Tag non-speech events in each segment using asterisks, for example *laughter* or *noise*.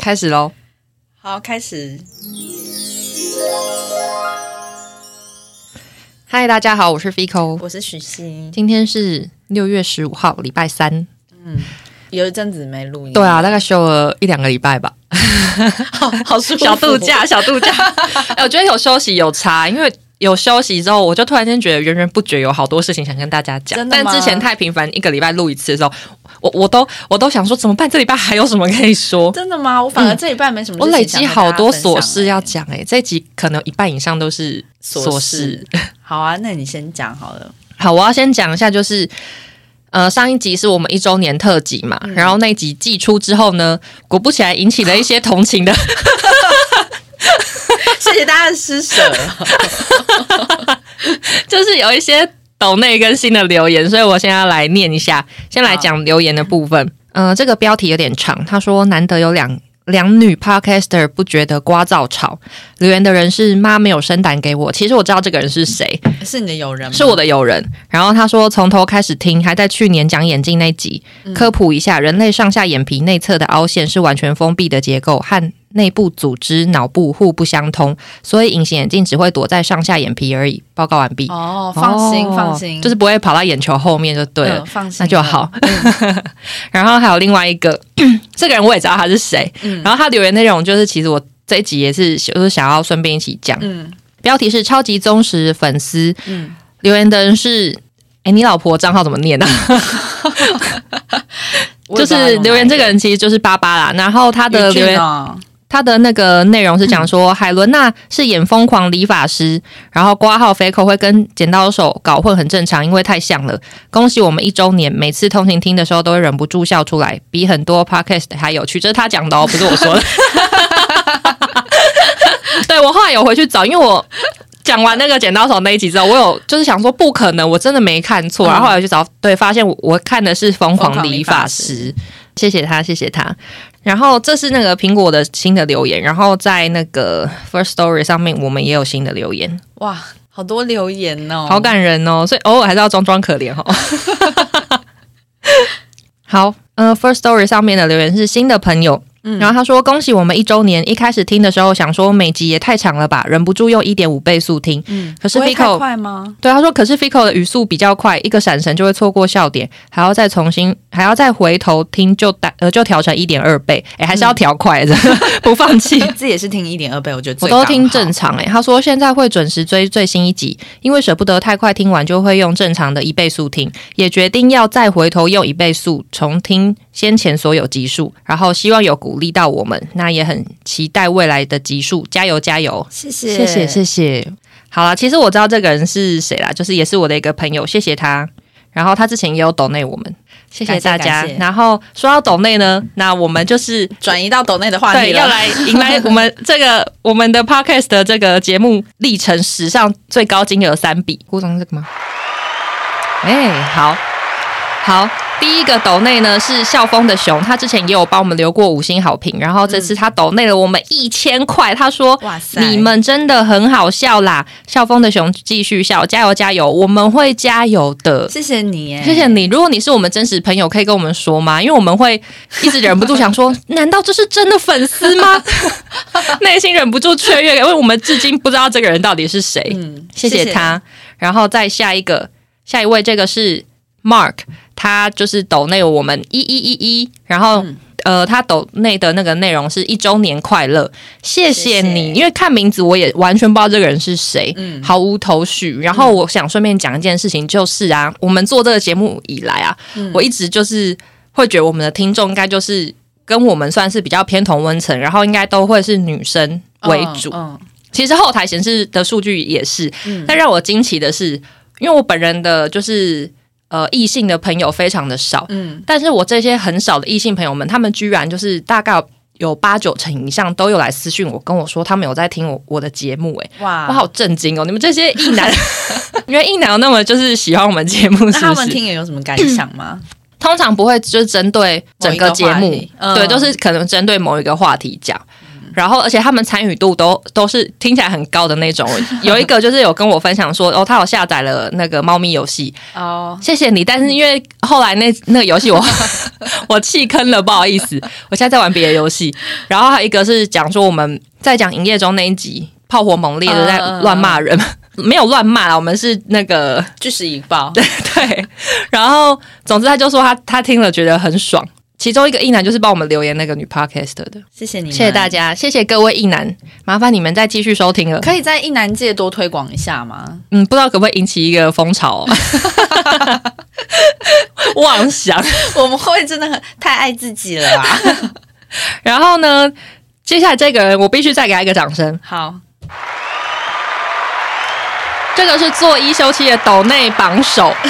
开始喽！好，开始。嗨，大家好，我是 Fico，我是许昕。今天是六月十五号，礼拜三。嗯，有一阵子没录音。对啊，大概休了一两个礼拜吧。*laughs* 好好舒服，*laughs* 小度假，小度假。*laughs* 哎，我觉得有休息有差，因为有休息之后，我就突然间觉得源源不绝有好多事情想跟大家讲。但之前太频繁，一个礼拜录一次的时候，我我都我都想说怎么办？这礼拜还有什么可以说？真的吗？我反而这礼拜没什么。我累积好多琐事要讲哎，这一集可能一半以上都是琐事。*laughs* 好啊，那你先讲好了。好，我要先讲一下，就是呃，上一集是我们一周年特辑嘛，然后那集寄出之后呢，果不其然引起了一些同情的。谢谢大家的施舍，*laughs* 就是有一些抖内更新的留言，所以我现在来念一下，先来讲留言的部分。嗯，这个标题有点长，他说难得有两。两女 podcaster 不觉得瓜噪吵，留言的人是妈没有生胆给我。其实我知道这个人是谁，是你的友人，是我的友人。然后他说从头开始听，还在去年讲眼镜那集科普一下，人类上下眼皮内侧的凹陷是完全封闭的结构和。内部组织、脑部互不相通，所以隐形眼镜只会躲在上下眼皮而已。报告完毕。哦，放心，放心，就是不会跑到眼球后面就对了。放心，那就好。*laughs* 然后还有另外一个，*clears throat* 这个人我也知道他是谁。然后他留言内容就是，其实我这一集也是就是想要顺便一起讲。嗯，标题是超级忠实粉丝。嗯，留言的人是，哎，你老婆账号怎么念呢？*laughs* 就是留言这个人其实就是巴巴啦。然后他的留言。他的那个内容是讲说，海伦娜是演疯狂理发师，然后挂号飞口会跟剪刀手搞混很正常，因为太像了。恭喜我们一周年，每次通勤听的时候都会忍不住笑出来，比很多 podcast 还有趣。这是他讲的哦，不是我说的。*laughs* *laughs* 对我后来有回去找，因为我讲完那个剪刀手那一集之后，我有就是想说不可能，我真的没看错，然后后来去找，对，发现我我看的是疯狂理发师。谢谢他，谢谢他。然后这是那个苹果的新的留言，然后在那个 First Story 上面，我们也有新的留言。哇，好多留言哦，好感人哦，所以偶尔还是要装装可怜哈。*laughs* 好，呃，First Story 上面的留言是新的朋友。然后他说：“恭喜我们一周年！一开始听的时候想说每集也太长了吧，忍不住用一点五倍速听。嗯，可是 Fico 快吗？对，他说可是 Fico 的语速比较快，一个闪神就会错过笑点，还要再重新，还要再回头听，就打呃就调成一点二倍。哎，还是要调快的，*laughs* 不放弃。自己也是听一点二倍，我觉得我都听正常。哎，他说现在会准时追最新一集，因为舍不得太快听完，就会用正常的一倍速听。也决定要再回头用一倍速重听先前所有集数，然后希望有鼓励到我们。”那也很期待未来的集数，加油加油！谢谢谢谢谢谢。好了，其实我知道这个人是谁啦，就是也是我的一个朋友，谢谢他。然后他之前也有抖内我们，谢谢大家。然后说到抖内呢，那我们就是转移到抖内的话题要来迎来我们这个 *laughs* 我们的 podcast 的这个节目历程史上最高金额三笔，鼓掌这个吗？哎，好好。第一个抖内呢是校风的熊，他之前也有帮我们留过五星好评，然后这次他抖内了我们一千块，他说：“哇塞，你们真的很好笑啦！”校风的熊继续笑，加油加油，我们会加油的。谢谢你，谢谢你。如果你是我们真实朋友，可以跟我们说吗？因为我们会一直忍不住想说，难道这是真的粉丝吗？*laughs* 内心忍不住雀跃，因为我们至今不知道这个人到底是谁。嗯，谢谢他。然后再下一个，下一位，这个是 Mark。他就是抖内我们一一一一，然后呃，他抖内的那个内容是一周年快乐，谢谢你。因为看名字我也完全不知道这个人是谁，毫无头绪。然后我想顺便讲一件事情，就是啊，我们做这个节目以来啊，我一直就是会觉得我们的听众应该就是跟我们算是比较偏同温层，然后应该都会是女生为主。其实后台显示的数据也是，但让我惊奇的是，因为我本人的就是。呃，异性的朋友非常的少，嗯，但是我这些很少的异性朋友们，他们居然就是大概有八九成以上都有来私讯我，跟我说他们有在听我我的节目，哎，哇，我好震惊哦！你们这些异男，*laughs* 因为异男有那么就是喜欢我们节目，*laughs* 那他们听也有什么感想吗？通常不会就是针对整个节目，对，都是可能针对某一个话题讲。然后而且他们参与度都都是听起来很高的那种。*laughs* 有一个就是有跟我分享说，哦，他有下载了那个猫咪游戏，哦，谢谢你。但是因为后来那那个游戏我 *laughs* 我弃坑了，不好意思，我现在在玩别的游戏。然后还有一个是讲说我们在讲营业中那一集炮火猛烈的在乱骂人，*laughs* 没有乱骂啦，我们是那个据实以报。对。然后总之他就说他他听了觉得很爽。其中一个异男就是帮我们留言那个女 podcast 的，谢谢你，谢谢大家，谢谢各位异男，麻烦你们再继续收听了。可以在异男界多推广一下吗？嗯，不知道可不可以引起一个风潮？*laughs* 妄想，我们会真的很太爱自己了啊！*laughs* 然后呢，接下来这个人我必须再给他一个掌声。好，这个是做一休七的斗内榜首。*laughs*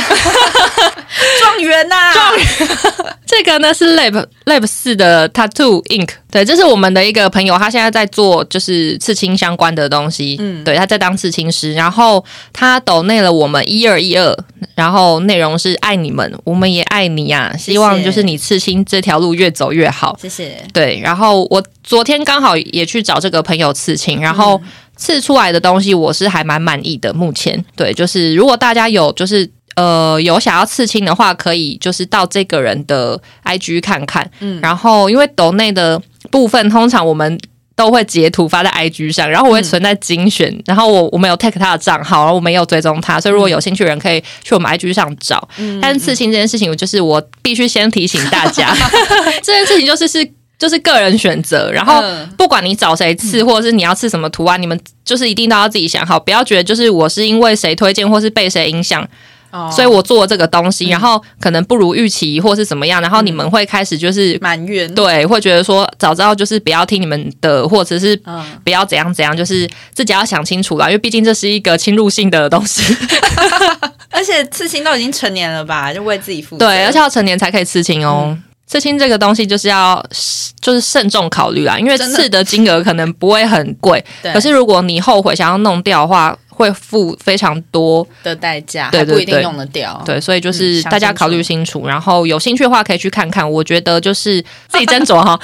状元呐！状元，*laughs* 这个呢是 Lab Lab 四的 Tattoo Ink，对，这是我们的一个朋友，他现在在做就是刺青相关的东西，嗯，对，他在当刺青师，然后他抖内了我们一二一二，然后内容是爱你们，我们也爱你呀，希望就是你刺青这条路越走越好，谢谢。对，然后我昨天刚好也去找这个朋友刺青，然后刺出来的东西我是还蛮满意的，目前对，就是如果大家有就是。呃，有想要刺青的话，可以就是到这个人的 IG 看看。嗯，然后因为抖内的部分，通常我们都会截图发在 IG 上，然后我会存在精选，然后我我们有 take 他的账号，然后我们也有追踪他，所以如果有兴趣的人可以去我们 IG 上找。嗯，但是刺青这件事情，就是我必须先提醒大家，*laughs* 这件事情就是是就是个人选择，然后不管你找谁刺，或者是你要刺什么图案，你们就是一定都要自己想好，不要觉得就是我是因为谁推荐或是被谁影响。所以我做这个东西，然后可能不如预期，或是怎么样，然后你们会开始就是埋怨，对，会觉得说早知道就是不要听你们的，或者是不要怎样怎样，就是自己要想清楚啦，因为毕竟这是一个侵入性的东西，*laughs* 而且刺青都已经成年了吧，就为自己负责，对，而且要成年才可以刺青哦。刺青这个东西就是要就是慎重考虑啦，因为刺的金额可能不会很贵，可是如果你后悔想要弄掉的话。会付非常多的代价，对不一定用得掉。对，所以就是大家考虑清楚，然后有兴趣的话可以去看看。我觉得就是自己斟酌哈。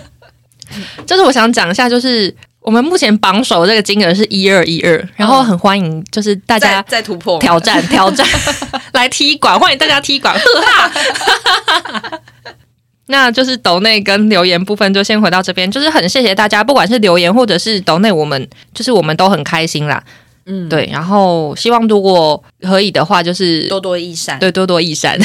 *laughs* 就是我想讲一下，就是我们目前榜首这个金额是一二一二，然后很欢迎就是大家再突破挑战 *laughs* 挑战 *laughs* 来踢馆，欢迎大家踢馆，呵哈。那就是抖内跟留言部分就先回到这边，就是很谢谢大家，不管是留言或者是抖内，我们就是我们都很开心啦。嗯，对，然后希望如果可以的话，就是多多益善，对，多多益善。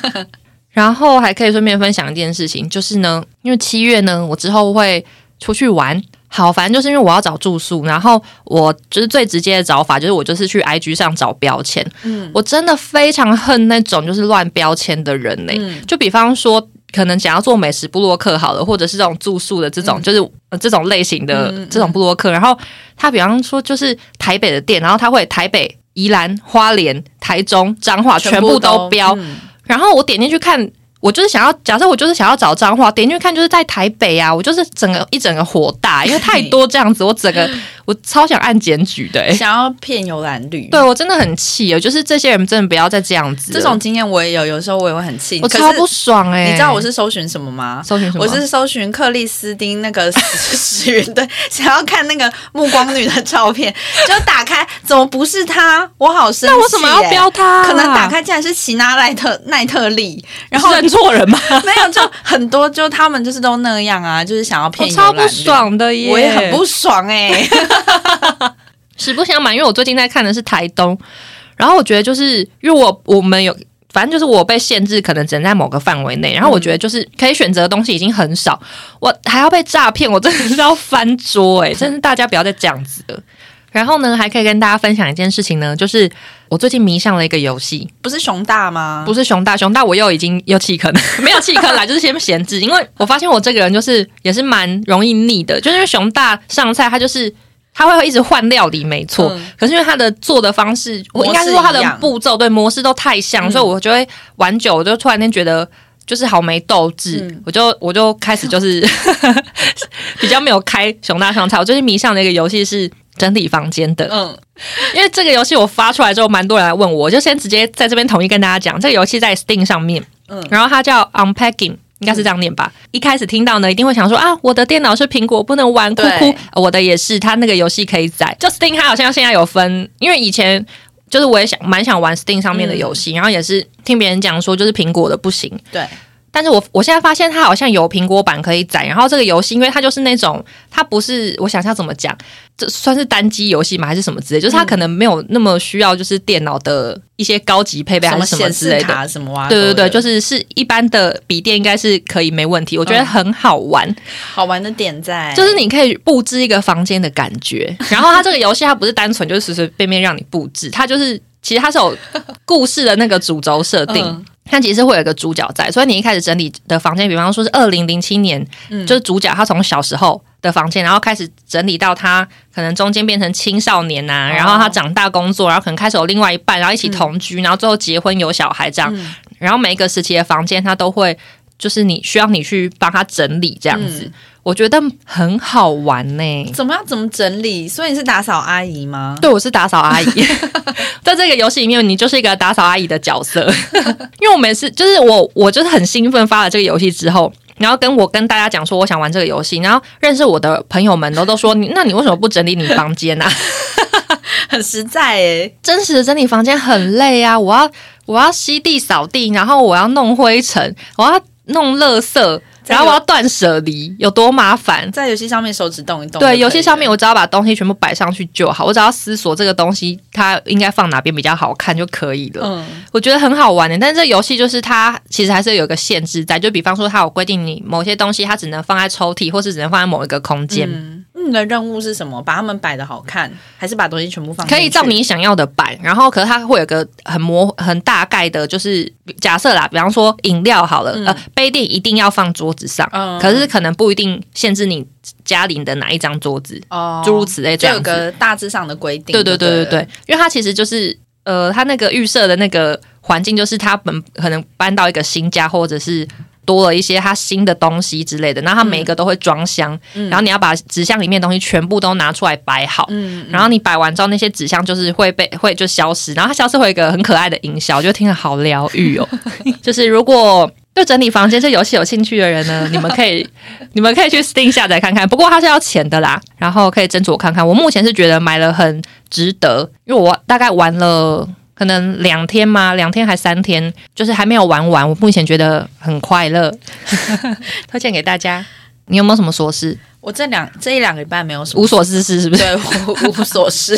*laughs* 然后还可以顺便分享一件事情，就是呢，因为七月呢，我之后会出去玩。好，反正就是因为我要找住宿，然后我就是最直接的找法，就是我就是去 IG 上找标签。嗯，我真的非常恨那种就是乱标签的人呢。就比方说。可能想要做美食布洛克好了，或者是这种住宿的这种，就是这种类型的这种部落客。然后他比方说就是台北的店，然后他会台北、宜兰花莲、台中彰化全部都标。然后我点进去看。我就是想要，假设我就是想要找脏话，点进去看就是在台北啊，我就是整个一整个火大，因为太多这样子，我整个 *gasps* 我超想按检举的，想要骗游览旅，对我真的很气哦，就是这些人真的不要再这样子。这种经验我也有，有时候我也会很气，我超不爽哎。你知道我是搜寻什么吗？搜寻什么？我是搜寻克里斯汀那个 *laughs* 死人的，想要看那个暮光女的照片，就打开，怎么不是他？我好生气，那我什么要标他？可能打开竟然是奇娜奈特奈特利，然后认。错人吗？*laughs* 没有，就很多，就他们就是都那样啊，就是想要骗。我超不爽的耶，我也很不爽哎。*laughs* 实不相瞒，因为我最近在看的是台东，然后我觉得就是因为我我们有，反正就是我被限制，可能只能在某个范围内。然后我觉得就是可以选择的东西已经很少，我还要被诈骗，我真的是要翻桌哎！真是大家不要再这样子了。然后呢，还可以跟大家分享一件事情呢，就是我最近迷上了一个游戏，不是熊大吗？不是熊大，熊大我又已经又弃坑，*laughs* 没有弃坑啦，*laughs* 就是先闲置。因为我发现我这个人就是也是蛮容易腻的，就是因为熊大上菜，他就是他会一直换料理，没错。可是因为他的做的方式，我应该是说他的步骤对模式都太像，所以我就会玩久，我就突然间觉得就是好没斗志，我就我就开始就是 *laughs* 比较没有开熊大上菜。我最近迷上的一个游戏是。整理房间的，嗯，因为这个游戏我发出来之后，蛮多人来问我，我就先直接在这边统一跟大家讲，这个游戏在 Steam 上面，嗯，然后它叫 Unpacking，应该是这样念吧。一开始听到呢，一定会想说啊，我的电脑是苹果，不能玩，哭哭。我的也是，它那个游戏可以载。就 Steam 它好像现在有分，因为以前就是我也想蛮想玩 Steam 上面的游戏，然后也是听别人讲说，就是苹果的不行。对，但是我我现在发现它好像有苹果版可以载，然后这个游戏因为它就是那种它不是我想一下怎么讲，这算是单机游戏吗？还是什么之类？就是它可能没有那么需要就是电脑的一些高级配备还什么是什么之类的。卡什么哇，对对对，就是是一般的笔电应该是可以没问题，我觉得嗯很好玩，好玩的点在，就是你可以布置一个房间的感觉。然后它这个游戏它不是单纯就是随随便便让你布置，它就是其实它是有故事的那个主轴设定。嗯它其实会有一个主角在，所以你一开始整理的房间，比方说是二零零七年，嗯就是主角他从小时候的房间，然后开始整理到他可能中间变成青少年呐、哦然后他长大工作，然后可能开始有另外一半，然后一起同居，然后最后结婚有小孩这样，嗯。然后每一个时期的房间，他都会就是你需要你去帮他整理这样子，嗯我觉得很好玩呢、怎么样怎么整理？所以你是打扫阿姨吗？对，我是打扫阿姨，*laughs* 在这个游戏里面，你就是一个打扫阿姨的角色。*laughs* 因为我每次就是我，我就是很兴奋发了这个游戏之后，然后跟我跟大家讲说我想玩这个游戏，然后认识我的朋友们都都说你，那你为什么不整理你房间啊？*laughs* 很实在诶，真实的整理房间很累啊，我要我要吸地扫地，然后我要弄灰尘，我要弄垃圾。然后我要断舍离，有多麻烦？在游戏上面手指动一动。对，游戏上面我只要把东西全部摆上去就好，我只要思索这个东西它应该放哪边比较好看就可以了。嗯我觉得很好玩的，但是这游戏就是它其实还是有一个限制在，就比方说它有规定你某些东西它只能放在抽屉，或是只能放在某一个空间，嗯，你的任务是什么？把它们摆的好看，还是把东西全部放？可以照你想要的摆。然后可是它会有个很模很大概的，就是假设啦，比方说饮料好了，嗯呃，杯垫一定要放桌子上，嗯可是可能不一定限制你家里的哪一张桌子，哦诸如此类这就有样子。个大致上的规定。对对对对对对，因为它其实就是呃，它那个预设的那个环境，就是他们可能搬到一个新家，或者是多了一些它新的东西之类的，然后它每一个都会装箱，然后你要把纸箱里面的东西全部都拿出来摆好，嗯，然后你摆完之后，那些纸箱就是会被会就消失，然后它消失会有一个很可爱的音效，我就听着好疗愈哦。*laughs* 就是如果对整理房间这游戏有兴趣的人呢，你们可以 *laughs* 你们可以去 Steam 下载看看，不过它是要钱的啦，然后可以斟酌看看。我目前是觉得买了很值得，因为我大概玩了。可能两天吗？两天还三天，就是还没有玩完。我目前觉得很快乐，*laughs* 推荐给大家。你有没有什么琐事？我这两这一两个礼拜没有什么无所事事是不是？对，无无所事。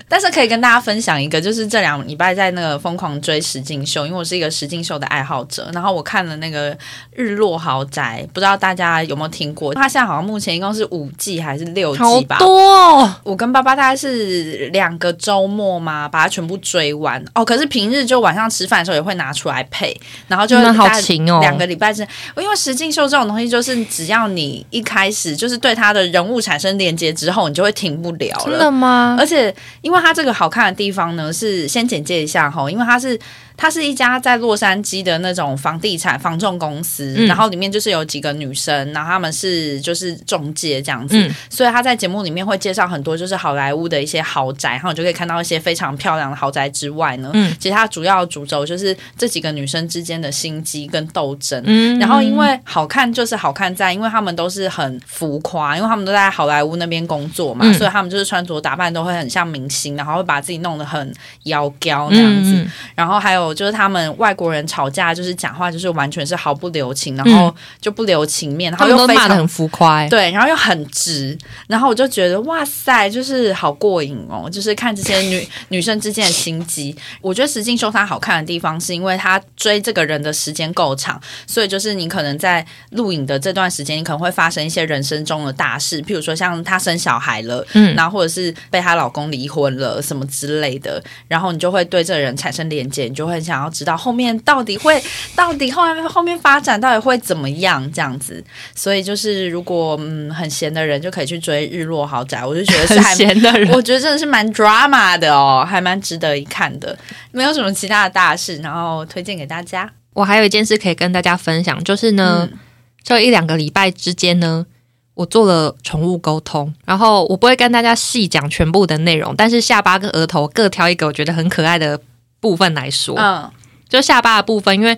*laughs* 但是可以跟大家分享一个，就是这两礼拜在那个疯狂追石敬秀，因为我是一个石敬秀的爱好者。然后我看了那个《日落豪宅》，不知道大家有没有听过？它现在好像目前一共是五季还是六季吧？多、哦，我跟爸爸大概是两个周末嘛，把它全部追完。哦，可是平日就晚上吃饭的时候也会拿出来配，然后就那好勤哦两个礼拜之，因为石敬秀这种东西，就是只要你一开始就是对他的人物产生连接之后，你就会停不了了真。的吗？而且，因为它这个好看的地方呢，是先简介一下哈，因为它是它是一家在洛杉矶的那种房地产房仲公司，嗯。然后里面就是有几个女生，然后她们是就是中介这样子，嗯。所以他在节目里面会介绍很多就是好莱坞的一些豪宅，然后你就可以看到一些非常漂亮的豪宅之外呢，嗯。其实它主要的主轴就是这几个女生之间的心机跟斗争。嗯。然后因为好看就是好看在，因为他们都是很浮夸，因为他们都在好莱坞那边工作嘛，嗯。所以他们就是穿着打扮都会很像明星，然后会把自己弄得很妖娇那样子。嗯。然后还有就是他们外国人吵架就是讲话就是完全是毫不留情，然后就不留情面，然后又骂的很浮夸、欸，对，然后又很直，然后我就觉得哇塞，就是好过瘾哦，就是看这些女 *laughs* 女生之间的心机。我觉得实境秀它好看的地方，是因为他追这个人的时间够长，所以就是你可能在录影的这段时间，你可能会发生一些人生中的大事，譬如说像她生小孩了，嗯。然后或者是被她老公离婚了什么之类的，然后你就会对这个人产生连接，你就会很想要知道后面到底会 *laughs* 到底后面后面发展到底会怎么样这样子。所以就是如果嗯很闲的人就可以去追《日落豪宅》，我就觉得是很还。闲的人。我觉得真的是蛮 drama 的哦，还蛮值得一看的，没有什么其他的大事，然后推荐给大家。我还有一件事可以跟大家分享，就是呢，嗯这一两个礼拜之间呢，我做了宠物沟通，然后我不会跟大家细讲全部的内容，但是下巴跟额头各挑一个我觉得很可爱的部分来说。嗯就下巴的部分，因为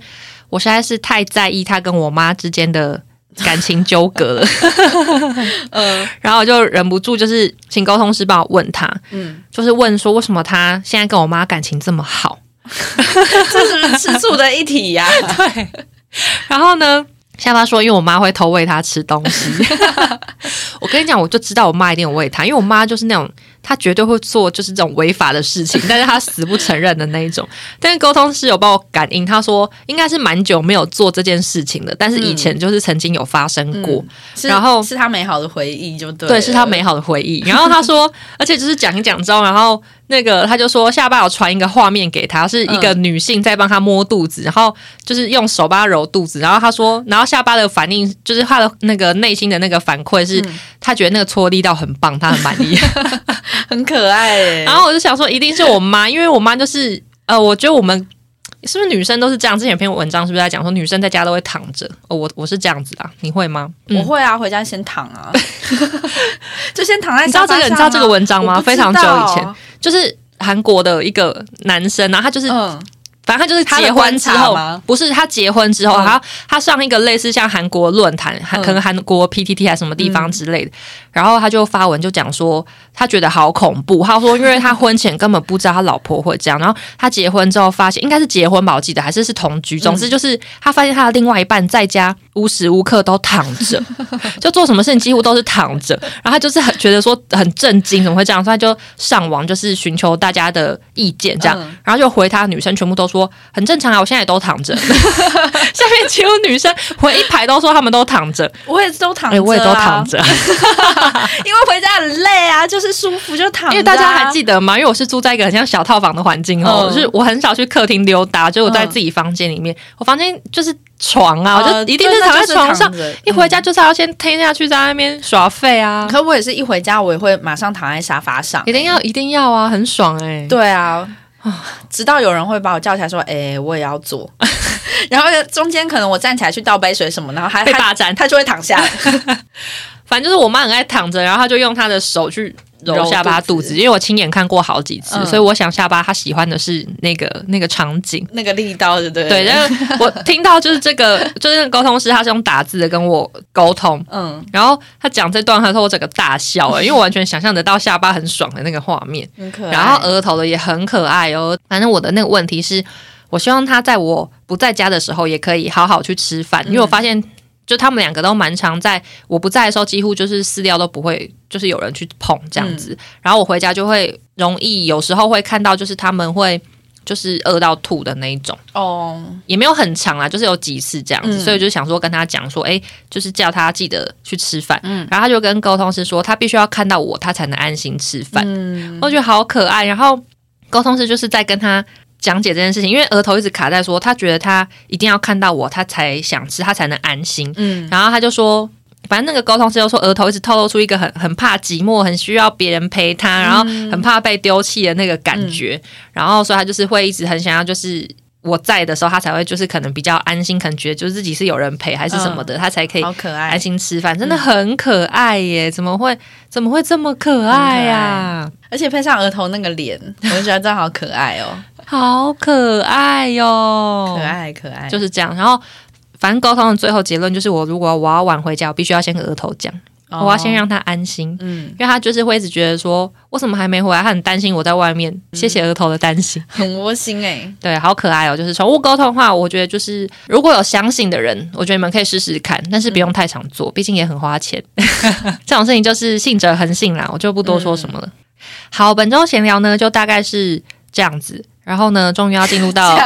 我实在是太在意他跟我妈之间的感情纠葛了，*laughs* 嗯 *laughs* 然后我就忍不住就是请沟通师帮我问他，嗯，就是问说为什么他现在跟我妈感情这么好？*laughs* 这是吃醋的一体呀、对，然后呢？下巴说：“因为我妈会偷喂他吃东西。我跟你讲，我就知道我妈一定有喂他，因为我妈就是那种她绝对会做就是这种违法的事情，但是他死不承认的那一种。*laughs* 但是沟通师有帮我感应，他说应该是蛮久没有做这件事情的，但是以前就是曾经有发生过。是然后是他美好的回忆，就对，对，是他美好的回忆。然后他说，而且就是讲一讲之后，然后那个他就说下巴有传一个画面给他，是一个女性在帮他摸肚子，然后就是用手帮他揉肚子。然后他说，然后下巴的反应就是他的那个内心的那个反馈是，他觉得那个搓力道很棒，他很满意。*laughs* 很可爱耶。然后我就想说，一定是我妈，因为我妈就是呃，我觉得我们。是不是女生都是这样？之前有篇文章是不是在讲说女生在家都会躺着？哦，我我是这样子啊，你会吗？我会啊，回家先躺啊，*laughs* 就先躺在你知道这个你知道这个文章吗非常久以前就是韩国的一个男生，然后他就是嗯，反正他就是结婚之后不是他结婚之后，嗯他他上一个类似像韩国论坛，韩嗯可能韩国 PTT 还是什么地方之类的，然后他就发文就讲说，他觉得好恐怖。他说，因为他婚前根本不知道他老婆会这样，然后他结婚之后发现，应该是结婚吧，我记得还是是同居，总之就是他发现他的另外一半在家无时无刻都躺着，就做什么事情几乎都是躺着，然后他就是很觉得说很震惊，怎么会这样？所以他就上网就是寻求大家的意见，这样，嗯然后就回他女生全部都说很正常啊，我现在也都躺着。*laughs* 下面几乎女生回一排都说他们都躺着，我也都躺哎、着、啊我也都躺，着，*laughs* 因为回家很累啊，就是舒服就躺啊、因为大家还记得吗？因为我是住在一个很像小套房的环境哦，嗯。就是我很少去客厅溜达，就我在自己房间里面，我房间就是床啊，我呃就一定是躺在床上，一回家就是要先推下去，在那边耍废啊，可我也是一回家，我也会马上躺在沙发上、一定要一定要啊，很爽哎、对啊，直到有人会把我叫起来说：“哎、我也要做。*laughs* ”然后中间可能我站起来去倒杯水什么，然后还他被霸占。他就会躺下来。*laughs* 反正就是我妈很爱躺着，然后她就用她的手去揉揉下巴肚子，因为我亲眼看过好几次，嗯所以我想下巴他喜欢的是那个那个场景。那个力道，对不对？对，然后我 *laughs* 听到就是这个，就是那个沟通师，他是用打字的跟我沟通，嗯，然后他讲这段，他说我整个大笑、欸，因为我完全想象得到下巴很爽的那个画面，很可爱。然后额头的也很可爱哦。反正我的那个问题是，我希望他在我不在家的时候也可以好好去吃饭，因为我发现。就他们两个都蛮常在我不在的时候，几乎就是饲料都不会，就是有人去碰这样子。然后我回家就会容易，有时候会看到，就是他们会就是饿到吐的那一种。哦，也没有很长啦，就是有几次这样子，嗯所以我就想说跟他讲说，哎、就是叫他记得去吃饭，嗯然后他就跟沟通师说，他必须要看到我，他才能安心吃饭，嗯，我觉得好可爱。然后沟通师就是在跟他讲解这件事情，因为额头一直卡在说，他觉得他一定要看到我，他才想吃，他才能安心。嗯，然后他就说。反正那个沟通师就说，额头一直透露出一个很很怕寂寞、很需要别人陪他，然后很怕被丢弃的那个感觉。然后所以他就是会一直很想要，就是我在的时候，他才会就是可能比较安心，可能觉得就是自己是有人陪还是什么的，他才可以好可爱安。心吃饭。真的很可爱耶！怎么会怎么会这么可爱呀、而且配上额头那个脸，*laughs* 我就觉得真的好可爱哦，好可爱哟、可爱可爱。就是这样。然后反正沟通的最后结论就是，我如果我要晚回家，我必须要先跟额头讲，哦我要先让他安心。嗯，因为他就是会一直觉得说，为什么还没回来？他很担心我在外面。谢谢额头的担心，*laughs* 很窝心哎。*laughs* 对，好可爱哦。就是宠物沟通的话，我觉得就是如果有相信的人，我觉得你们可以试试看，但是不用太常做，毕竟也很花钱。*laughs* 这种事情就是信者恒信啦，我就不多说什么了。好，本周闲聊呢，就大概是这样子。然后呢，终于要进入到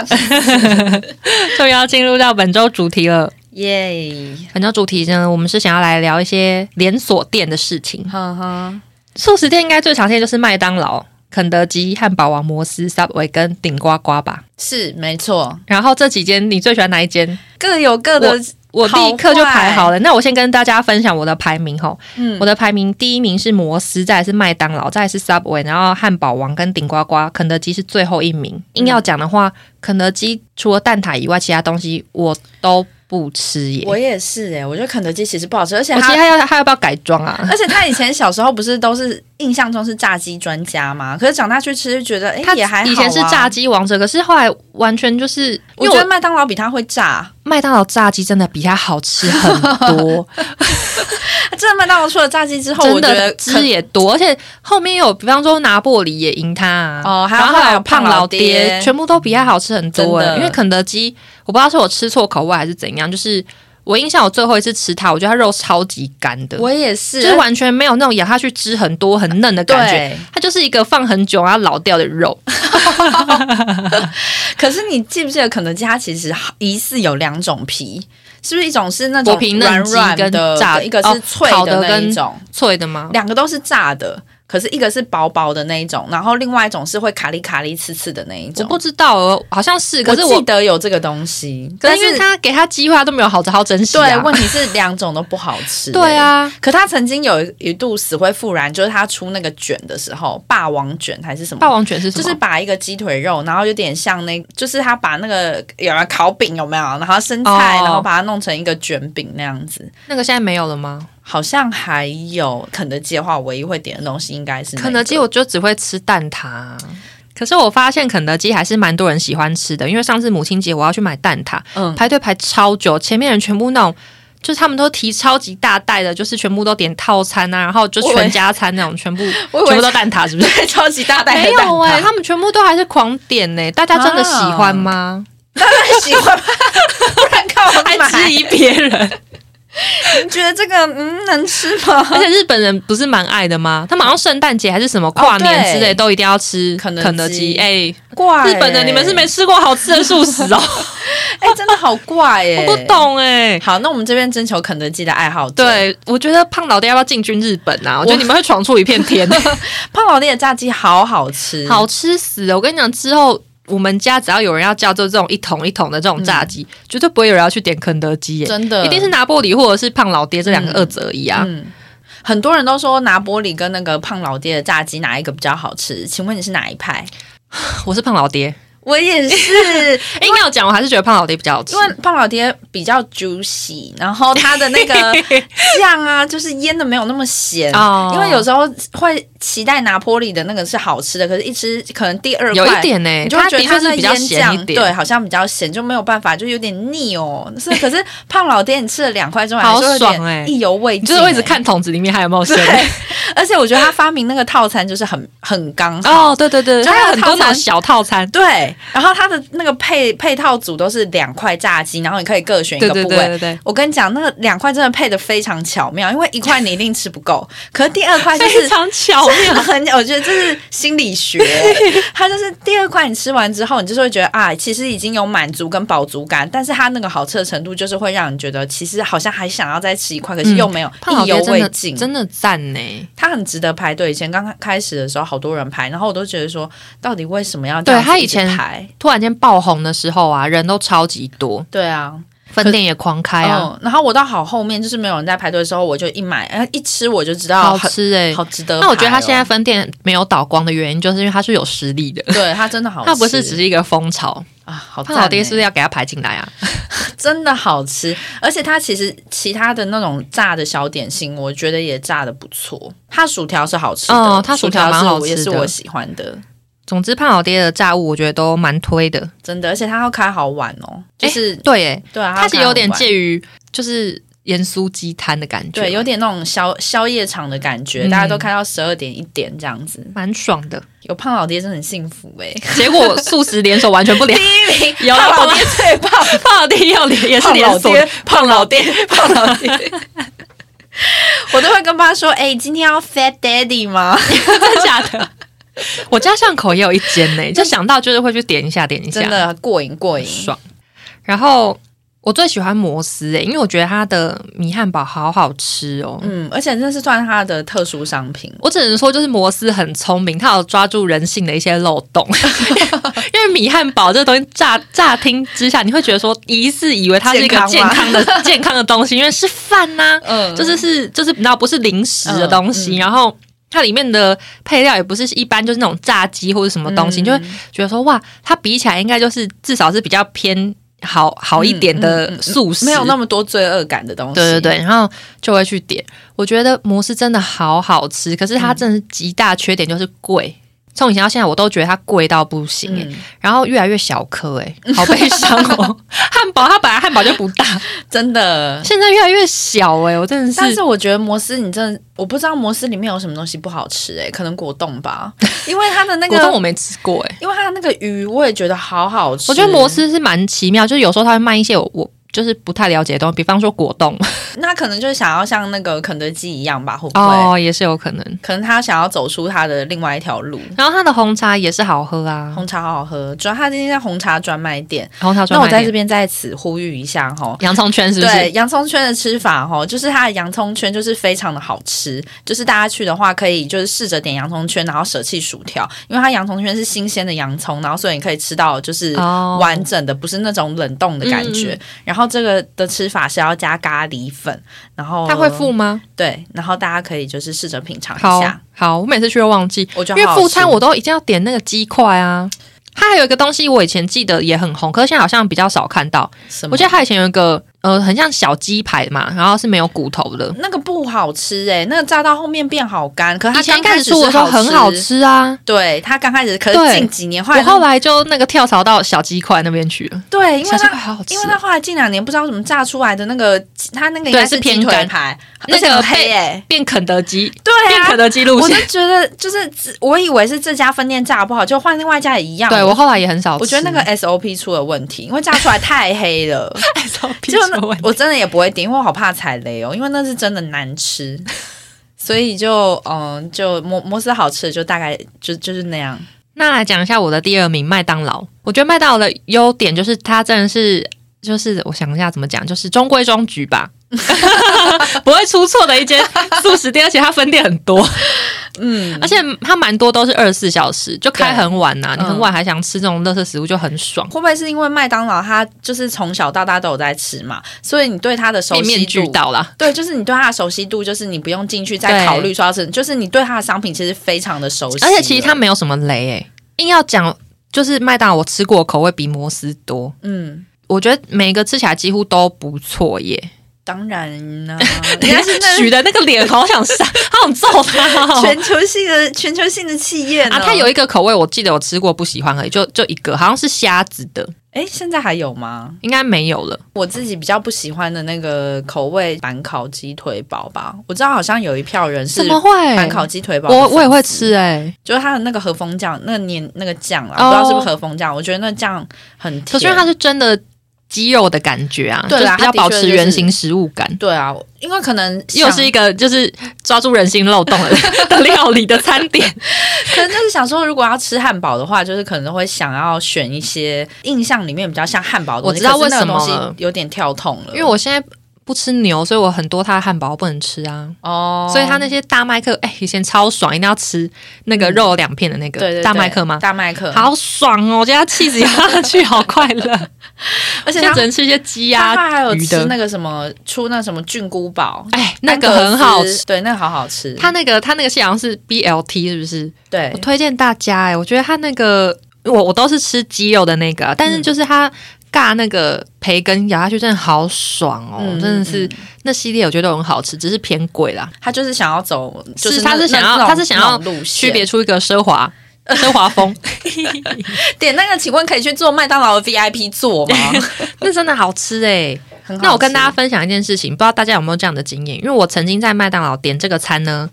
终于要进入到本周主题了。耶，本周主题呢，我们是想要来聊一些连锁店的事情。哈哈，素食店应该最常见就是麦当劳、肯德基、汉堡王、摩斯、Subway 跟顶呱呱吧。是没错，然后这几间你最喜欢哪一间？各有各的。我立刻就排好好了。那我先跟大家分享我的排名吼，嗯我的排名第一名是摩斯，再来是麦当劳，再来是 Subway，然后汉堡王跟顶呱呱，肯德基是最后一名。硬要讲的话，肯德基除了蛋挞以外，其他东西我都不吃耶。我也是哎、我觉得肯德基其实不好吃，而且他要他要不要改装啊？而且他以前小时候不是都是印象中是炸鸡专家嘛？可是长大去吃就觉得，哎、他也还好、啊。以前是炸，鸡王者，可是后来完全就是，我觉得因为麦当劳比他会炸。麦当劳炸鸡真的比他好吃很多，*laughs* 真的麦当劳出了炸鸡之后，我真的觉得汁也多，而且后面有比方说拿破里也赢他啊，哦还有然后还有后来有胖胖老老爹爹，全部都比他好吃很多。因为肯德基，我不知道是我吃错口味还是怎样，就是我印象我最后一次吃它，我觉得它肉超级干的，我也是，就是完全没有那种咬下去汁很多很嫩的感觉，它就是一个放很久然后老掉的肉。*laughs* 可是你记不记得肯德基它其实疑似有两种皮，是不是一种是那种软软的，跟炸一个哦是脆烤的跟那一种，脆的吗？两个都是炸的。可是一个是薄薄的那一种，然后另外一种是会卡里卡里刺刺的那一种。我不知道哦，好像是，可是我记得有这个东西，可但是是因为他给他机会，他都没有好好好珍惜、啊。对，问题是两种都不好吃、*laughs* 对，啊，可他曾经有一度死灰复燃，就是他出那个卷的时候，霸王卷还是什么？霸王卷是什么？就是把一个鸡腿肉，然后有点像那，就是他把那个有了烤饼有没有？然后生菜，哦然后把它弄成一个卷饼那样子。那个现在没有了吗？好像还有肯德基的话，唯一会点的东西应该是、那个肯德基我就只会吃蛋挞。可是我发现肯德基还是蛮多人喜欢吃的，因为上次母亲节我要去买蛋挞，嗯排队排超久，前面人全部那种。就是他们都提超级大袋的，就是全部都点套餐啊，然后就全家餐那种，全部 *laughs* 全部都蛋挞，是不是？*laughs* 超级大袋没有哎、挞，他们全部都还是狂点呢、大家真的喜欢吗？当然喜欢吧，*laughs* 不然看我还。质疑别人？*laughs* 你觉得这个嗯能吃吗？而且日本人不是蛮爱的吗？他们好像圣诞节还是什么跨年之类，对都一定要吃肯德基。哎、怪、日本人你们是没吃过好吃的素食哦？*laughs* 哎、真的好怪耶、*laughs* 我不。懂哎、好，那我们这边征求肯德基的爱好者。，对，我觉得胖老爹要不要进军日本啊？我觉得你们会闯出一片天，胖老爹的炸鸡好好吃，好吃死了！我跟你讲，之后我们家只要有人要叫做这种一桶一桶的这种炸鸡，绝对不会有人要去点肯德基耶，真的一定是拿玻璃或者是胖老爹这两个二择一啊。嗯，很多人都说拿玻璃跟那个胖老爹的炸鸡哪一个比较好吃？请问你是哪一派？*laughs* 我是胖老爹，我也是，*laughs* 硬要讲，我还是觉得胖老爹比较好吃因。为胖老爹比较 juicy，然后它的那个 *laughs* 酱啊，就是腌的没有那么咸。哦因为有时候会期待拿坡里的那个是好吃的，可是一吃可能第二块有一点呢、你就会觉得它是比较腌咸一点，对，好像比较咸，就没有办法，就有点腻哦。是，可是 *laughs* 胖老爹你吃了两块之后，好还是会有点爽欸意犹未尽、你就是会一直欸看桶子里面还有没有咸。对，而且我觉得他发明那个套餐就是很很刚好。哦，对对对，就它有很多那种小套餐。对，然后它的那个配配套组都是两块炸鸡，然后你可以各选一个部位。对对对，我跟你讲，那个两块真的配的非常巧妙，因为一块你一定吃不够，可是第二块就是 *laughs* 非常巧妙。很，*laughs* 我觉得这是心理学，它就是第二块你吃完之后，你就是会觉得啊，其实已经有满足跟饱足感，但是它那个好吃的程度就是会让你觉得其实好像还想要再吃一块，可是又没有、*laughs* 意犹未尽。真的赞呢。它很值得排队。以前刚开始的时候，好多人排，然后我都觉得说，到底为什么要这对他以前排？突然间爆红的时候啊，人都超级多，对啊，分店也狂开啊，嗯，然后我到好后面，就是没有人在排队的时候，我就一买，然后一吃我就知道好吃哎。好值得、哦那我觉得他现在。分店没有倒光的原因，就是因为他是有实力的，*laughs* 对他真的好吃，他不是只是一个风潮。啊，好胖老爹是不是要给他排进来啊？*laughs* 真的好吃，而且它其实其他的那种炸的小点心，我觉得也炸的不错。它薯条是好吃的，哦它薯条蛮是好吃的我也是我喜欢的，总之，胖老爹的炸物我觉得都蛮推的。真的，而且他要开好晚哦，就是、对，哎，对啊，它其实有点介。介于就是盐酥鸡摊的感觉，对，有点那种宵宵夜场的感觉，嗯大家都开到十二点一点这样子。蛮爽的。有胖老爹真的很幸福哎、结果素食连锁完全不连第，*laughs* 一名，有胖老爹最棒，胖老爹要连也是胖连锁老爹，胖老爹，胖老爹。*laughs* 我都会跟爸说：“哎、今天要 Fat Daddy 吗 *laughs* 真的假的？*laughs* 我家巷口也有一间呢，*laughs* 就想到就是会去点一下，点一？”下，真的过瘾过瘾，爽。然后我最喜欢摩斯诶，因为我觉得它的米汉堡好好吃哦。嗯，而且这是算它的特殊商品。我只能说，就是摩斯很聪明，他有抓住人性的一些漏洞。*laughs* 因为米汉堡这个东西乍乍听之下，你会觉得说，疑似以为它是一个健健康的健康的东西，因为是饭呐、嗯就是是就是你知道不是零食的东西，嗯嗯然后。它里面的配料也不是一般，就是那种炸鸡或者什么东西，嗯你就会觉得说哇，它比起来应该就是至少是比较偏好好一点的嗯嗯嗯素食，没有那么多罪恶感的东西。对对对，然后就会去点。我觉得摩斯真的好好吃，可是它真的是极大缺点就是贵。从以前到现在，我都觉得它贵到不行、欸嗯，然后越来越小颗，哎，*laughs* 好悲伤哦。*laughs* 汉堡它本来汉堡就不大，真的。现在越来越小、哎，我真的是。但是我觉得摩斯，你真的我不知道摩斯里面有什么东西不好吃哎、可能果冻吧，因为它的那个，*laughs* 果冻我没吃过、哎，因为它的那个鱼我也觉得好好吃。我觉得摩斯是蛮奇妙，就是有时候它会卖一些我我就是不太了解的东西，比方说果冻，*laughs* 那可能就是想要像那个肯德基一样吧，会不会？哦，也是有可能。可能他想要走出他的另外一条路。然后他的红茶也是好喝啊，红茶好好喝，主要他今天在红茶专卖店。红茶专卖店那我在这边在此呼吁一下哈，洋葱圈是不对是？洋葱圈的吃法哈，就是它的洋葱圈就是非常的好吃，就是大家去的话可以就是试着点洋葱圈，然后舍弃薯条，因为它洋葱圈是新鲜的洋葱，然后所以你可以吃到就是哦完整的，不是那种冷冻的感觉。嗯然后这个的吃法是要加咖喱粉，然后它会付吗？对，然后大家可以就是试着品尝一下。好，我每次去都忘记，因为副餐我都一定要点那个鸡块啊。它还有一个东西，我以前记得也很红，可是现在好像比较少看到。我记得它以前有一个呃，很像小鸡排嘛，然后是没有骨头的。那个不好吃哎、那个炸到后面变好干，可是它以前刚开始一开始出的时候很好吃，啊，对它刚开始，可是近几年后来我后来就那个跳槽到小鸡块那边去了。对，因为小鸡它好好因为它后来近两年不知道怎么炸出来的那个，它那个应该是偏鸡腿干排，那个黑被哎、变肯德基，对啊变肯，德基路线我就。觉得就是我以为是这家分店炸不好，就换另外一家也一样。对我后来也很少吃。我觉得那个 SOP 出了问题，因为炸出来太黑了。SOP 就出问题我真的也不会点，因为我好怕踩雷哦，因为那是真的难吃。所以就嗯，就摩摩斯好吃的就大概就就是那样。那来讲一下我的第二名麦当劳。我觉得麦当劳的优点就是它真的是，就是我想一下怎么讲，就是中规中矩吧，*laughs* 不会出错的一间 *laughs* 素食店，而且它分店很多，嗯，而且它蛮多都是二十四小时，就开很晚呐、对你很晚还想吃这种垃圾食物就很爽。会不会是因为麦当劳它就是从小到大都有在吃嘛，所以你对它的熟悉面面俱度？到啦，对，就是你对它的熟悉度，就是你不用进去再考虑说要吃，就是你对它的商品其实非常的熟悉。而且其实它没有什么雷诶、硬要讲就是麦当劳我吃过的口味比摩斯多，嗯，我觉得每个吃起来几乎都不错耶。当然呢，*laughs* 人家是许的那个脸，好想杀，好想揍他、哦。全球性的全球性的企业啊，它有一个口味，我记得我吃过，不喜欢而已，就就一个，好像是虾子的，哎，现在还有吗？应该没有了。我自己比较不喜欢的那个口味板烤鸡腿堡吧，我知道好像有一票人是怎么会？板烤鸡腿堡我我也会吃哎、就是它的那个和风酱，那个黏那个酱啊，哦不知道是不是和风酱，我觉得那酱很甜。可是因为它是真的鸡肉的感觉啊，对啊就是比较保持原形食物感。对啊，因为可能又是一个就是抓住人心漏洞的 *laughs* 的料理的餐点，*laughs* 可能就是想说，如果要吃汉堡的话，就是可能会想要选一些印象里面比较像汉堡的东西。我知道为什么有点跳痛了，因为我现在不吃牛，所以我很多他的汉堡不能吃啊。哦，所以他那些大麦克，哎、以前超爽，一定要吃那个肉两片的那个、对对对大麦克吗？大麦克，好爽哦！我觉得它气质压下去好快乐，*laughs* 而且它现在只能吃一些鸡它啊、还有吃。那个什么出那什么菌菇堡，哎，那个很好吃。对，那个好好吃。它那个它那个好像是 BLT 是不是？对我推荐大家哎、我觉得它那个我我都是吃鸡肉的那个啊，但是就是它尬那个培根咬下去真的好爽哦，嗯真的是、嗯那系列我觉得都很好吃，只是偏贵啦。他就是想要走，就是那他是想要他是想要区别出一个奢华 *laughs* 奢华风，点那个，请问可以去做麦当劳的 VIP 座吗？*laughs* 那真的好吃哎、很好那我跟大家分享一件事情，不知道大家有没有这样的经验？因为我曾经在麦当劳点这个餐呢，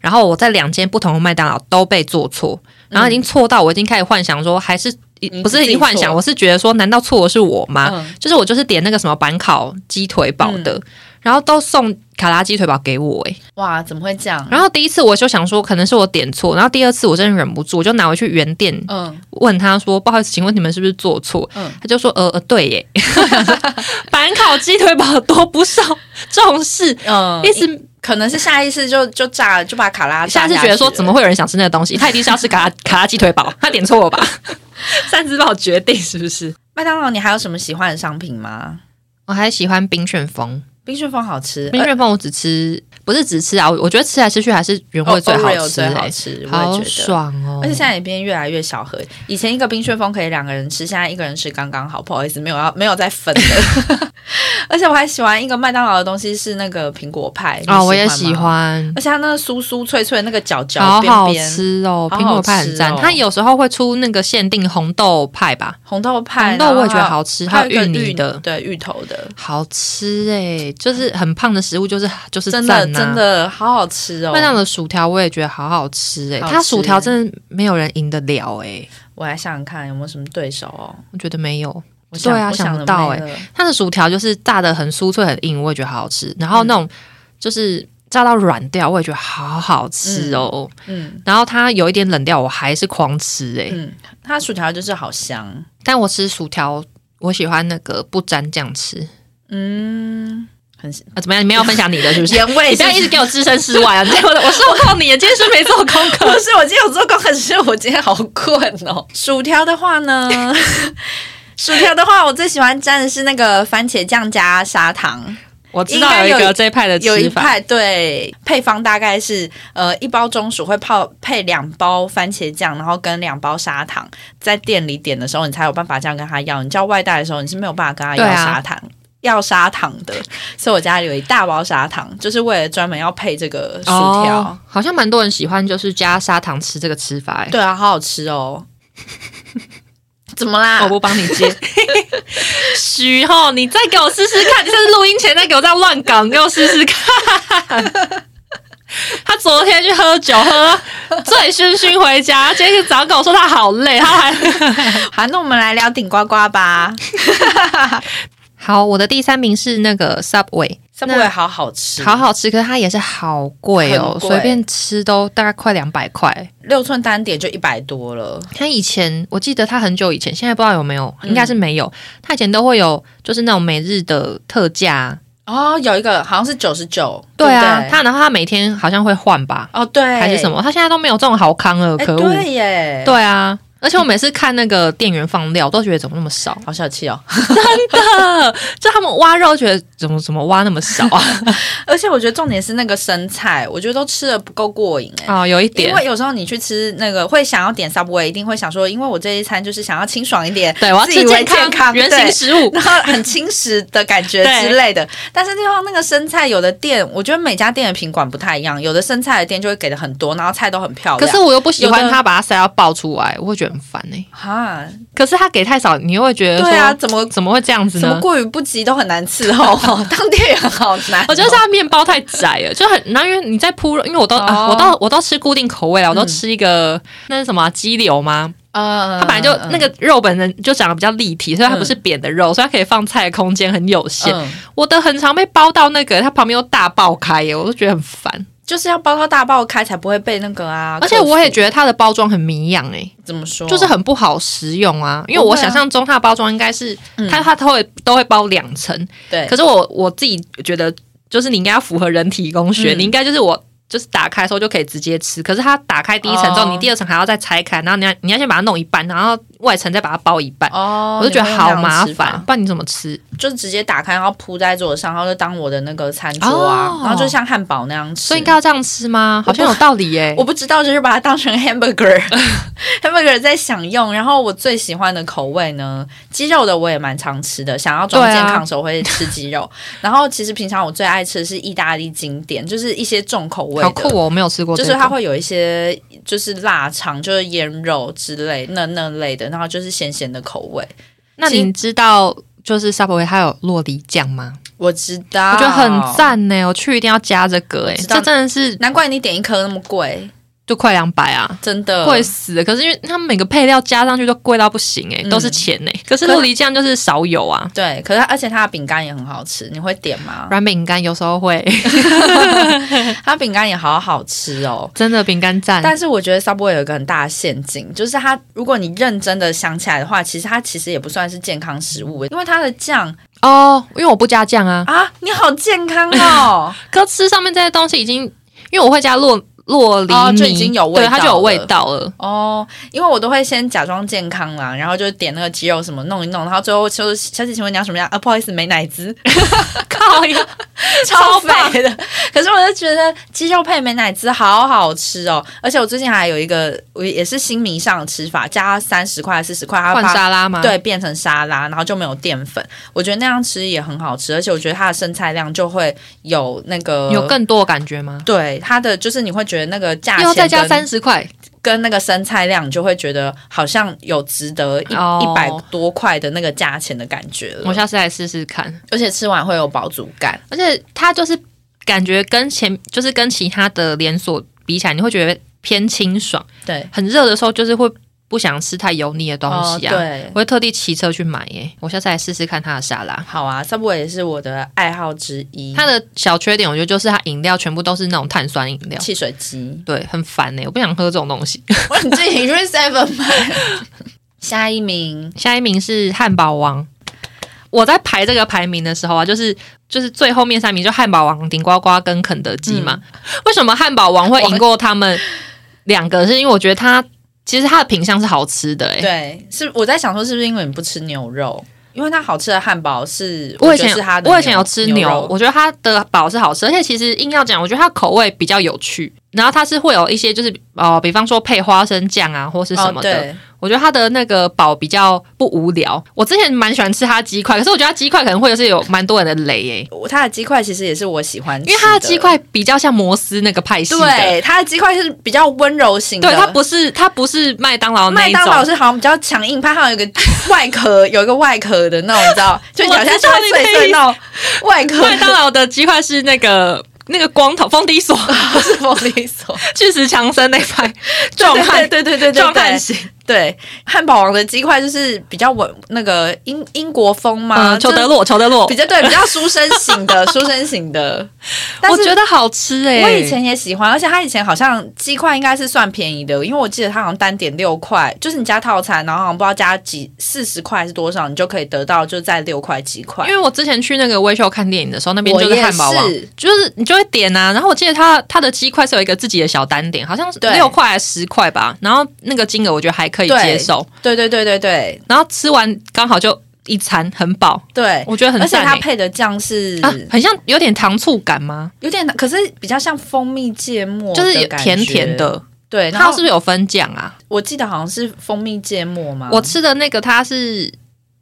然后我在两间不同的麦当劳都被做错，然后已经错到我已经开始幻想说，还是不是已经幻想，我是觉得说，难道错的是我吗？嗯就是我就是点那个什么板烤鸡腿堡的，然后都送卡拉鸡腿堡给我哎、哇，怎么会这样？然后第一次我就想说可能是我点错，然后第二次我真的忍不住，我就拿回去原店嗯问他说：“不好意思，请问你们是不是做错？”嗯他就说：“呃呃，对耶，*laughs* *laughs* 板烤鸡腿堡多不受重视，嗯，一直可能是下意识就就炸就把卡拉炸下次觉得说怎么会有人想吃那个东西？他一定是要吃卡拉 *laughs* 卡拉鸡腿堡，他点错了吧？擅自帮我决定是不是？麦当劳？你还有什么喜欢的商品吗？我还喜欢冰旋风，冰旋风好吃，冰旋风我只吃，不是只吃啊，我我觉得吃来吃去还是原呃味最好吃、最好欸，吃，我好也觉得。爽哦！而且现在也变越来越小盒，以前一个冰旋风可以两个人吃，现在一个人吃刚刚好。不好意思，没有要没有再分的。*laughs* 而且我还喜欢一个麦当劳的东西是那个苹果派啊、我也喜。欢。而且它那个酥酥脆脆那个角角好好边边吃哦，苹果派很赞。它有时候会出那个限定红豆派吧，红豆派，红豆我也觉得好吃，还还有芋泥的，对芋头的，好吃哎、就是很胖的食物，就是就是真的真。的好好吃哦。麦当的薯条我也觉得好好吃哎、它薯条真的没有人赢得了哎、我来想想看有没有什么对手哦。我觉得没有。对啊想想不到哎哎，它的薯条就是炸的很酥脆很硬，我也觉得好好吃。然后那种就是炸到软掉，我也觉得好好吃哦。嗯然后它有一点冷掉，我还是狂吃哎、嗯，它薯条就是好香，但我吃薯条，我喜欢那个不沾酱吃。嗯，很啊，怎么样？你们要分享你的是不是？原味你不要一直给我置身事外啊！你我我受够你了，今天是没做功课。不是，我今天有做功课，只是我今天好困哦。薯条的话呢，*laughs* 薯条的话，我最喜欢蘸的是那个番茄酱加砂糖。我知道有一个这一派的有一吃法，派对配方大概是呃一包中薯会泡配两包番茄酱，然后跟两包砂糖。在店里点的时候，你才有办法这样跟他要。你叫外带的时候，你是没有办法跟他要砂糖。要砂糖的，所以我家里有一大包砂糖，就是为了专门要配这个薯条。哦，好像蛮多人喜欢，就是加砂糖吃这个吃法、欸。对啊，好好吃哦。*laughs* 怎么啦？我不帮你接。*laughs* 许浩，你再给我试试看，你是录音前再给我这样乱搞，你给我试试看。*laughs* 他昨天去喝酒，喝醉醺醺回家，今天早上跟我说他好累，他还好，那我们来聊顶呱呱吧。好。我的第三名是那个 Subway，Subway 好好吃，好好吃，可是它也是好贵哦，随便吃都大概快两百块。六寸单点就一百多了。它以前我记得它很久以前，现在不知道有没有，嗯应该是没有。它以前都会有，就是那种每日的特价。哦，有一个好像是九十九，对啊，不对他然后它每天好像会换吧，哦对，还是什么？它现在都没有这种好康了，哎？可恶！对耶，对啊，而且我每次看那个店员放料，都觉得怎么那么少？好小气哦。真的 *laughs* 就他们挖肉，觉得怎么怎么挖那么少啊？*laughs* 而且我觉得重点是那个生菜，我觉得都吃的不够过瘾哎。啊，有一点因为。有时候你去吃那个会想要点 Subway，一定会想说，因为我这一餐就是想要清爽一点，对，我要吃健康原形食物。*laughs* 然后很轻食的感觉之类的。但是地方那个生菜，有的店我觉得每家店的品管不太一样，有的生菜的店就会给的很多，然后菜都很漂亮。可是我又不喜欢他把它塞到爆出来，我会觉得很烦哎、哈，可是他给太少，你又会觉得说，对啊，怎么怎么会这样子呢？怎么过于不及都很难伺候，*laughs* 当店员好难哦。我觉得是它面包太窄了，就很，因为你在铺肉，因为我都、啊，哦我都我都吃固定口味了，我都吃一个、那是什么啊鸡柳吗？呃，它本来就、那个肉本身就长得比较立体，所以它不是扁的肉，所以它可以放菜的空间很有限。嗯我的很常被包到那个，它旁边又大爆开耶，我都觉得很烦。就是要包到大爆开才不会被那个啊。而且我也觉得它的包装很迷样哎，怎么说，就是很不好食用啊。因为我想象中它的包装应该是、嗯它它都会都会包两层，对。可是我我自己觉得，就是你应该要符合人体工学，嗯你应该就是我就是打开的时候就可以直接吃。可是它打开第一层之后，哦你第二层还要再拆开，然后你要你要先把它弄一半，然后外层再把它包一半。哦，我就觉得好麻烦，不然你怎么吃？就是直接打开，然后铺在桌上，然后就当我的那个餐桌啊，哦然后就像汉堡那样吃。所以应该要这样吃吗？好像有道理耶、*laughs* 我不知道，就是把它当成 hamburger，hamburger *laughs* 在享用。然后我最喜欢的口味呢，鸡肉的我也蛮常吃的，想要装健康的时候会吃鸡肉。*laughs* 然后其实平常我最爱吃的是意大利经典，就是一些重口味的，好酷哦！我没有吃过、这个，就是它会有一些就是腊肠，就是腌肉之类那那类的，然后就是咸咸的口味。那你知道就是 Subway 它有洛梨酱吗？我知道，我觉得很，赞呢，我去一定要加这个哎，这真的是难怪你点一颗那么贵，就快两百啊。真的贵死了！可是因为他们每个配料加上去都贵到不行哎、嗯都是钱哎、可是洛梨酱就是少有啊。对，可是而且它的饼干也很好吃，你会点吗？软饼干有时候会 *laughs* 它饼干也好好吃哦。真的饼干赞，但是我觉得 Subway 有一个很大的陷阱，就是它如果你认真的想起来的话，其实它其实也不算是健康食物，因为它的酱哦，因为我不加酱啊，啊，你好健康哦。*laughs* 可吃上面这些东西已经，因为我会加洛洛梨哦就已经有味对，它就有味道了。哦，因为我都会先假装健康啦，然后就点那个鸡肉什么弄一弄，然后最后就是小姐，请问你要什么样？啊，不好意思，没奶汁，*laughs* 靠呀，*laughs* 超棒肥的。可是我就觉得鸡肉配美乃滋好好吃哦，而且我最近还有一个，我也是新迷上的吃法，加三十块、四十块，它换沙拉吗？对，变成沙拉，然后就没有淀粉。我觉得那样吃也很好吃，而且我觉得它的生菜量就会有那个有更多的感觉吗？对它的就是你会觉得那个价钱又再加跟三十块，跟那个生菜量，你就会觉得好像有值得一哦一百多块的那个价钱的感觉了。我下次来试试看。而且吃完会有饱足感。而且它就是感觉跟前就是跟其他的连锁比起来，你会觉得偏清爽。对，很热的时候，就是会不想吃太油腻的东西啊。哦对我会特地骑车去买耶。我下次来试试看它的沙拉。好啊，Subway 也是我的爱好之一。它的小缺点，我觉得就是它饮料全部都是那种碳酸饮料，汽水机，对，很烦呢。我不想喝这种东西。*laughs* 我自己去 Seven 买。下一名，下一名是汉堡王。我在排这个排名的时候啊，就是就是最后面三名就汉堡王、顶呱呱跟肯德基嘛。为什么汉堡王会赢过他们两个？是因为我觉得它其实它的品相是好吃的、欸，对，是我在想说，是不是因为你不吃牛肉？因为它好吃的汉堡是，我以前它的我以前有吃牛，肉我觉得它的堡是好吃，而且其实硬要讲，我觉得它口味比较有趣。然后它是会有一些就是哦，比方说配花生酱啊，或是什么的。哦我觉得它的那个堡比较不无聊。我之前蛮喜欢吃它的鸡块，可是我觉得它鸡块可能会是有蛮多人的雷诶、我它的鸡块其实也是我喜欢吃，因为它的鸡，块比较像摩斯那个派系的。对，它的鸡块是比较温柔型的，对，它不是它不是麦当劳那麦当劳是好像比较强硬派，它有一个外壳，*laughs* 有一个外壳的那种，你知道，就咬下去会碎碎那种外壳。麦当劳的鸡块是那个那个光头风笛锁。不是风笛锁，*laughs* 巨石强森那派壮汉对对对对对对。壮汉型，对，汉堡王的鸡块就是比较稳，那个英英国风嘛，嗯，裘德洛，裘德洛比，较对，比较书生型的，*laughs* 书生型的。但是我觉得好吃哎、我以前也喜欢，而且他以前好像鸡块应该是算便宜的，因为我记得他好像单点六块，就是你加套餐，然后好像不知道加几四十块还是多少，你就可以得到就在六块鸡块因。为我之前去那个微秀看电影的时候，那边就是汉堡王是，就是你就会点啊。然后我记得他他的鸡块是有一个自己的小单点，好像是对六块还是十块吧。然后那个金额我觉得还可以对接受。对对对对对然后吃完刚好就一餐很饱，对，我觉得很而且。它配的酱是、啊，很像有点糖醋感吗？有点，可是比较像蜂蜜芥末，就是甜甜。的。对，它是不是有分酱啊？我记得好像是蜂蜜芥末嘛？我吃的那个它是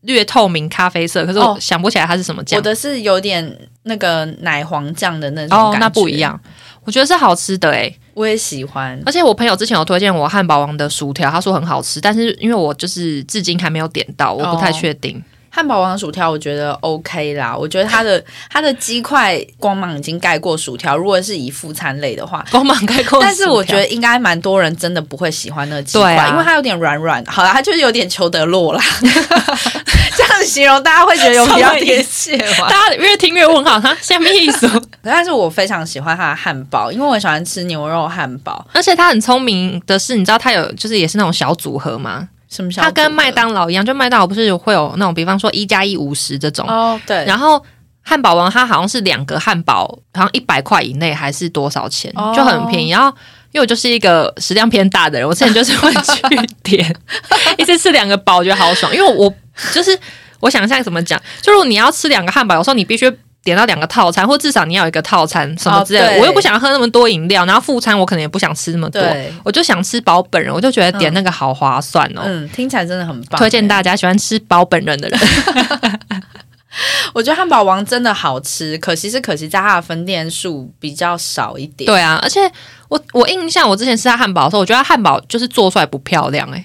略透明咖啡色，可是哦我想不起来它是什么酱我。的是有点那个奶黄酱的那种哦，感觉那不一。样。我觉得是好吃的诶、我也喜欢。而且我朋友之前有推荐我汉堡王的薯条，他说很好吃，但是因为我就是至今还没有点到，我不太确定。汉堡王薯条我觉得 OK 啦，我觉得它的 *laughs* 它的鸡块光芒已经盖过薯条。如果是以副餐类的话，*laughs* 光芒盖过，但是我觉得应该蛮多人真的不会喜欢那个鸡块，啊因为它有点软软。好啦，它就是有点裘德洛啦，*laughs* 这样形容大家会觉得有比较贴切吗？大家越听越问号，它，什么意思？但是我非常喜欢它的汉堡，因为我喜欢吃牛肉汉堡。而且它很聪明的是，你知道它有就是也是那种小组合嘛，什么小他跟麦当劳一样，就麦当劳不是会有那种，比方说一加一五十这种，哦，对，然后汉堡王它好像是两个汉堡，好像一百块以内还是多少钱，哦就很便宜。然后因为我就是一个食量偏大的人，我之前就是会去点，*laughs* 一次吃两个堡，我觉得好爽。因为我就是我想一下怎么讲，就如果你要吃两个汉堡，有时候你必须。点到两个套餐，或至少你要有一个套餐什么之类的。哦我又不想喝那么多饮料，然后副餐我可能也不想吃那么多，我就想吃饱本人，我就觉得点那个好划算哦。嗯，听起来真的很棒，*laughs* 推荐大家喜欢吃饱本人的人，*laughs* 我觉得汉堡王真的好吃，可惜是可惜在它的分店数比较少一点。对啊，而且我我印象，我之前吃他汉堡的时候，我觉得他汉堡就是做出来不漂亮、欸，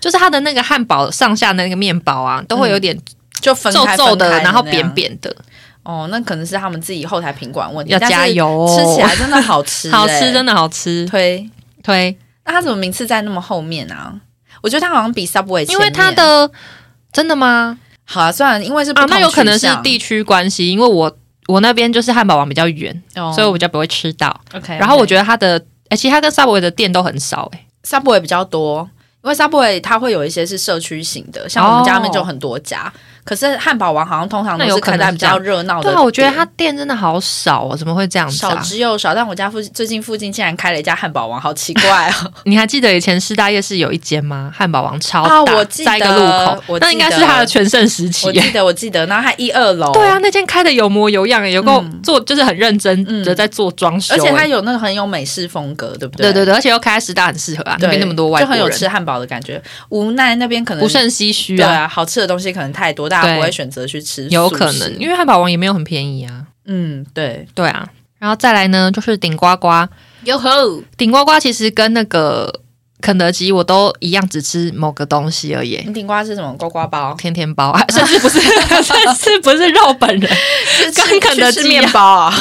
就是它的那个汉堡上下那个面包啊，都会有点就皱皱的，然后扁。扁的，哦，那可能是他们自己后台品管问题，要加油哦吃起来真的好吃、*laughs* 好吃，真的的好吃。推。推，那它怎么名次在那么后面啊？我觉得它好像比 Subway 因为它的真的吗？好啊，算了因为是不啊，那有可能是地区关系，因为我我那边就是汉堡王比较远，哦所以我比较不会吃到。OK，然后我觉得得它的，哎、其实它跟 Subway 的店都很少、哎，Subway 比较多，因为 Subway 它会有一些是社区型的，像我们家那边就很多家。可是汉堡王好像通常都有是开在比较热闹的店。对啊，我觉得他店真的好少哦，怎么会这样子少啊？之又少，但我家附近最近附近竟然开了一家汉堡王，好奇怪哦！*laughs* 你还记得以前师大夜市有一间吗？汉堡王超大，啊我记得在一个路口那应该是他的全盛时期。我记得，我记得，然后还一二楼，对啊，，那间开的有模有样，有够嗯做就是很认真的在做装修耶，而且他有那个很有美式风格，对不对对对对，而且又开在师大很适合啊，那边那么多外就很，有吃汉堡的感觉。无奈那边可能不胜唏嘘啊，对啊，好吃的东西可能太多，大家不会选择去吃，有可能，因为汉堡王也没有很便宜啊，嗯，对，对啊，然后再来呢就是顶呱呱，哟吼，顶呱呱其实跟那个肯德基我都一样，只吃某个东西而已。你顶呱是什么？呱呱包，天天包，啊 *laughs* 甚至不是，甚至不是肉本人，是跟肯德基面包啊？*laughs*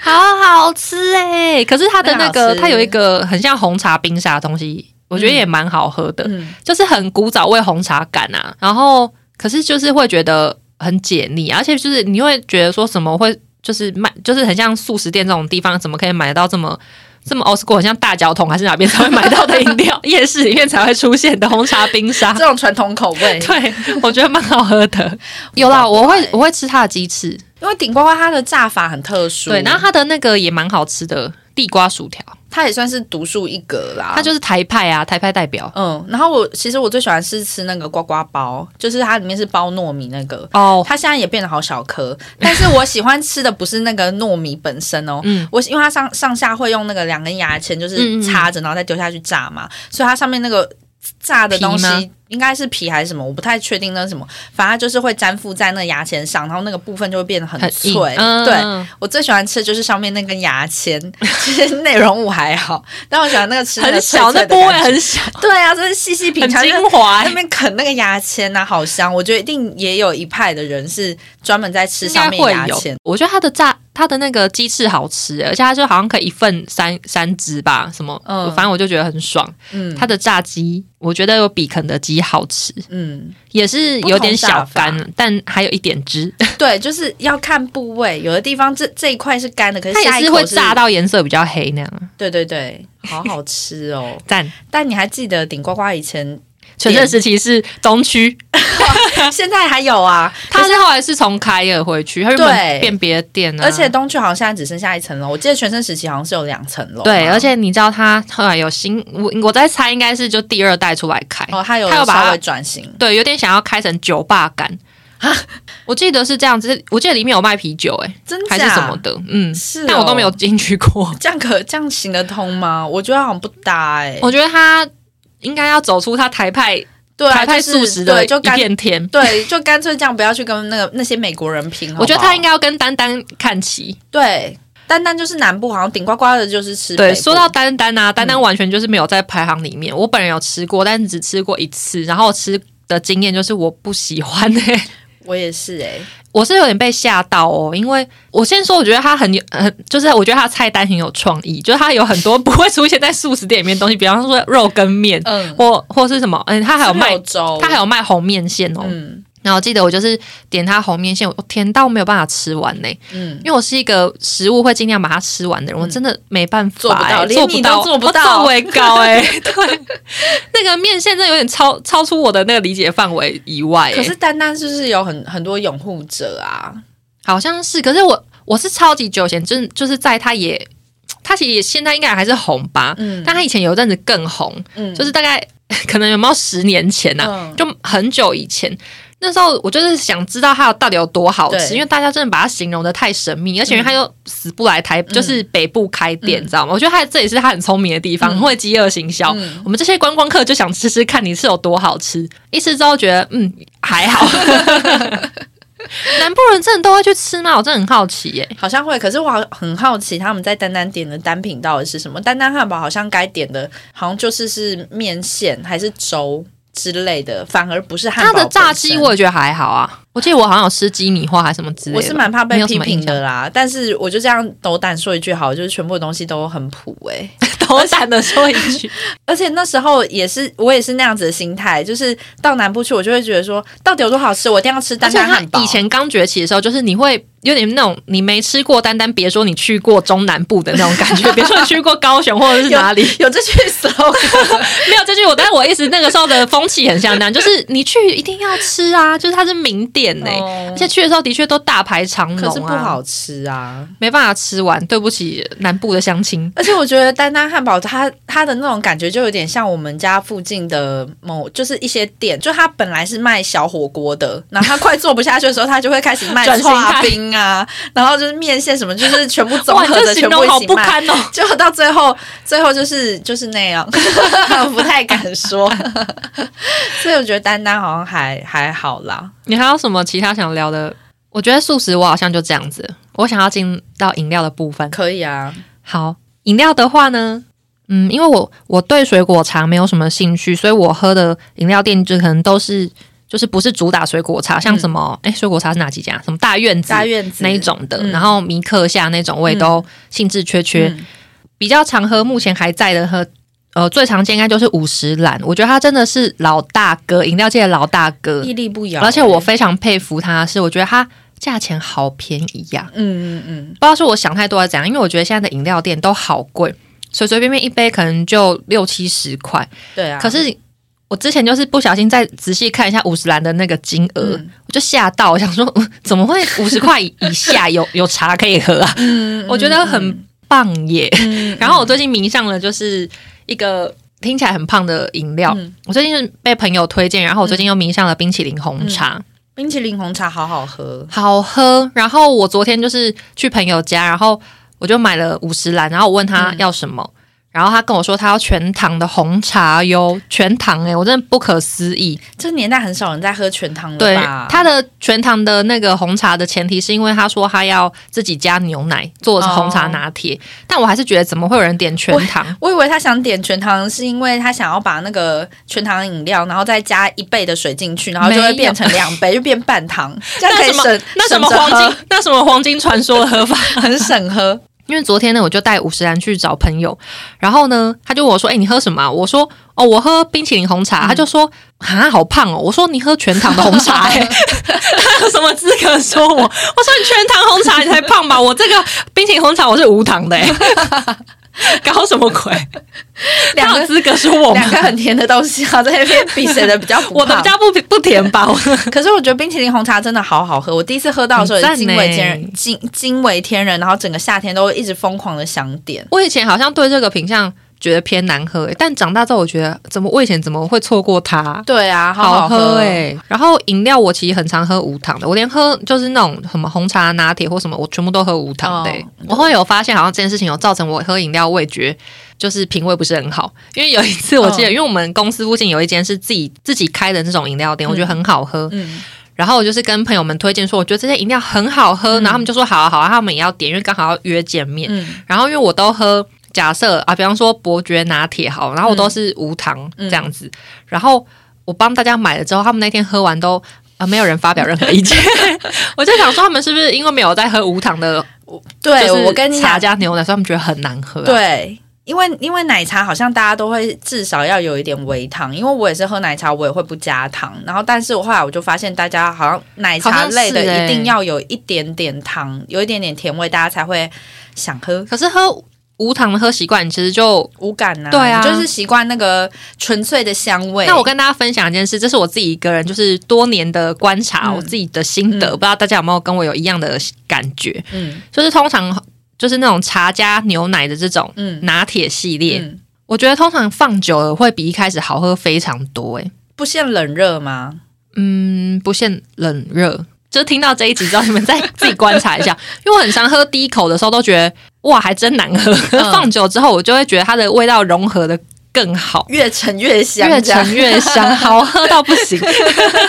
好好吃哎、可是它的那个，它有一个很像红茶冰沙的东西，我觉得也蛮好喝的，嗯，就是很古早味红茶感啊。然后，可是就是会觉得很解腻，而且就是你会觉得说什么会就是卖，就是很像素食店这种地方，怎么可以买得到这么。这么 old school，很像大脚桶还是哪边才会买到的饮料，*laughs* 夜市里面才会出现的红茶冰沙。这种传统口味，*laughs* 对，我觉得蛮好喝的。*laughs* 有啦，我会我会吃它的鸡翅，因为顶呱呱它的炸法很特殊，对，然后它的那个也蛮好吃的地瓜薯条，它也算是独树一格啦。它就是台派啊，台派代表。嗯，然后我其实我最喜欢是吃那个呱呱包，就是它里面是包糯米那个。哦，它现在也变得好小颗，但是我喜欢吃的不是那个糯米本身哦，嗯我因为它上上下会用那个两根牙签，就是嗯插着，然后再丢下去炸嘛，所以它上面那个炸的东西应该是皮还是什么，我不太确定那是什么，反正就是会粘附在那个牙签上，然后那个部分就会变得很脆。嗯对我最喜欢吃的就是上面那根牙签，*laughs* 其实内容物还好，但我喜欢那个吃那个很小，那部位很小，对啊，就是细细品很尝，就是精华那。边啃那个牙签呐、好香！我觉得一定也有一派的人是专门在吃上面牙签。，我觉得它的炸，它的那个鸡翅好吃，而且它就好像可以一份三三只吧，什么，嗯反正我就觉得很爽。嗯，它的炸鸡，我觉得有比肯德基好吃，嗯，也是有点小干，但还有一点汁，*laughs* 对，就是要看部位，有的地方这这一块是干的，可是它也是会炸。到颜色比较黑那样。对对对，好好吃哦！*laughs* 赞，但你还记得顶呱呱以前全盛时期是东区，*laughs* *laughs* 现在还有啊，他是后来是从凯尔回去，他原对本变别的店啊，而且东区好像现在只剩下一层楼，我记得全盛时期好像是有两层楼嘛。对，而且你知道他后来有新，我我在猜应该是就第二代出来开，哦，他有他有把它稍微转型。对，有点想要开成酒吧感。啊我记得是这样子，我记得里面有卖啤酒、欸，真还假是什么的，嗯，是哦但我都没有进去过。这样可这样行得通吗？我觉得好像不搭哎、我觉得他应该要走出他台派、对啊，台派就是素食的对就干片天。对，就干脆这样，不要去跟那个那些美国人拼。好好我觉得他应该要跟丹丹看齐。对，丹丹就是南部，好像顶呱呱的就是吃对，说到丹丹啊，丹丹完全就是没有在排行里面。我本人有吃过，但只吃过一次，然后吃的经验就是我不喜欢诶、我也是哎、我是有点被吓到哦，因为我先说，我觉得他很有，呃就是我觉得他的菜单很有创意，就是他有很多不会出现在素食店里面的东西，比方说肉跟面，嗯，或或是什么，嗯，他还有卖，粥，他还有卖红面线哦。嗯然后我记得我就是点它红面线，我甜到没有办法吃完呢，嗯，因为我是一个食物会尽量把它吃完的人，我真的没办法做不到做不到，做不到。我位高哎，*laughs* 对，那个面线真的有点超超出我的那个理解范围以外欸，可是单单就是有很很多拥护者啊，好像是，可是我我是超级久以前，就是就是在他也，他其实也现在应该还是红吧，嗯。但他以前有一阵子更红，嗯，就是大概 *laughs* 可能有没有十年前呐、啊，嗯。就很久以前。那时候我就是想知道它到底有多好吃，因为大家真的把它形容的太神秘，而且他又死不来台，就是北部开店，嗯你知道吗？我觉得他这也是他很聪明的地方，会饥饿行销。嗯我们这些观光客就想吃吃看你是有多好吃，一吃之后觉得嗯还好。*laughs* 南部人真的都会去吃吗？我真的很好奇耶、好像会，可是我好很好奇他们在丹丹点的单品到底是什么？丹丹汉堡好像该点的，好像就是是面线还是粥之类的，反而不是汉堡它的炸鸡我也觉得还好啊，我记得我好像有吃鸡米花还是什么之类的。我是蛮怕被批评的啦，但是我就这样斗胆说一句好，就是全部的东西都很普哎、*laughs* 斗胆的说一句，*laughs* 而且那时候也是我也是那样子的心态，就是到南部去，我就会觉得说，到底有多好吃，我一定要吃而且它单单汉堡。以前刚崛起的时候，就是你会有点那种你没吃过，单单别说你去过中南部的那种感觉，别说你去过高雄或者是哪里，*laughs* 有这句 slogan，没有这句我，但是我意思那个时候的风气很像那样，就是你去一定要吃啊，就是它是名店呢、哦而且去的时候的确都大排长龙、啊，可是不好吃啊。没办法吃完，对不起南部的乡亲。而且我觉得丹丹汉堡它它的那种感觉就有点像我们家附近的某就是一些店，就它本来是卖小火锅的，然后它快做不下去的时候，它就会开始卖刨冰啊，然后就是面线什么，就是全部综合 *laughs* 的全部这形容好一起卖。不堪哦！就到最后，最后就是就是那样，*laughs* 不太敢说，*laughs* 所以我觉得丹丹好像还还好啦。你还有什么其他想聊的？我觉得素食我好像就这样子。我想要进到饮料的部分。可以啊，好，饮料的话呢，嗯，因为我我对水果茶没有什么兴趣，所以我喝的饮料店就可能都是就是不是主打水果茶，像什么哎、水果茶是哪几家？什么大院子、大院子那一种的，嗯然后米克夏那种，我也都兴致缺缺。嗯比较常喝，目前还在的喝。呃，最常见应该就是五十岚，我觉得他真的是老大哥，饮料界的老大哥，屹立不摇、而且我非常佩服他的是，我觉得他价钱好便宜呀、嗯嗯嗯，不知道是我想太多还是怎样，因为我觉得现在的饮料店都好贵，随随便便一杯可能就六七十块。对啊。可是我之前就是不小心再仔细看一下五十岚的那个金额，嗯我就吓到，我想说呃 *laughs* 怎么会五十块以以下有有茶可以喝啊？嗯我觉得很棒耶。嗯然后我最近迷上了就是一个。听起来很胖的饮料，嗯我最近是被朋友推荐，然后我最近又迷上了冰淇淋红茶。冰淇淋红茶好好喝，好喝。然后我昨天就是去朋友家，然后我就买了五十兰，然后我问他要什么，然后他跟我说他要全糖的红茶哟，全糖诶、我真的不可思议。这年代很少人在喝全糖了对吧？，他的全糖的那个红茶的前提是因为他说他要自己加牛奶做红茶拿铁，但我还是觉得怎么会有人点全糖？我以为他想点全糖，是因为他想要把那个全糖饮料，然后再加一倍的水进去，然后就会变成两杯，*laughs* 就变半糖，这样可以那什么省那什么黄金那什么黄金传说的喝法？*laughs* 很省喝。因为昨天呢，我就带五十兰去找朋友，然后呢，他就问我说：“哎、你喝什么啊、我说：“哦，我喝冰淇淋红茶。他就说：“啊，好胖哦！”我说：“你喝全糖的红茶、欸，他 *laughs* 有什么资格说我？我说你全糖红茶你才胖吧？我这个冰淇淋红茶我是无糖的、欸，*laughs* *laughs* 搞什么鬼？*laughs* 两个资格说我们两？个很甜的东西啊，在那边比谁的比较 *laughs* 我的胖比较不不甜吧？可是我觉得冰淇淋红茶真的好好喝，我第一次喝到的时候也惊为天人，惊惊为天人，然后整个夏天都一直疯狂的想点。我以前好像对这个品相觉得偏难喝、欸，但长大之后我觉得，怎么我以前怎么会错过它？对啊，好好喝。喝哎、然后饮料我其实很常喝无糖的，我连喝就是那种什么红茶拿铁或什么，我全部都喝无糖的、欸。哦。我会有发现，好像这件事情有造成我喝饮料味觉就是品味不是很好。因为有一次我记得，嗯因为我们公司附近有一间是自己自己开的那种饮料店，我觉得很好喝。嗯，然后我就是跟朋友们推荐说，我觉得这些饮料很好喝，然后他们就说好啊好啊，他们也要点，因为刚好要约见面。嗯。然后因为我都喝，假设啊，比方说伯爵拿铁好，然后我都是无糖嗯这样子，然后我帮大家买了之后，他们那天喝完都。啊，没有人发表任何意见，*laughs* 我就想说他们是不是因为没有在喝无糖的，对，我跟你，茶加牛奶，所以他们觉得很难喝、啊。，对。因为因为奶茶好像大家都会至少要有一点微糖，因为我也是喝奶茶，我也会不加糖。然后，但是我后来我就发现，大家好像奶茶类的欸一定要有一点点糖，有一点点甜味，大家才会想喝。可是喝无糖的喝习惯，其实就无感呐、对啊就是习惯那个纯粹的香味。那我跟大家分享一件事，这是我自己一个人就是多年的观察，嗯我自己的心得，嗯不知道大家有没有跟我有一样的感觉？嗯就是通常就是那种茶加牛奶的这种嗯拿铁系列，嗯，我觉得通常放久了会比一开始好喝非常多、欸。不限冷热吗？嗯，不限冷热。就听到这一集之后，你们再自己观察一下，*laughs* 因为我很常喝第一口的时候都觉得哇，还真难喝。嗯 *laughs* 放久之后，我就会觉得它的味道融合的更好，越沉越香，越这样陈越香，*laughs* 好喝到不行。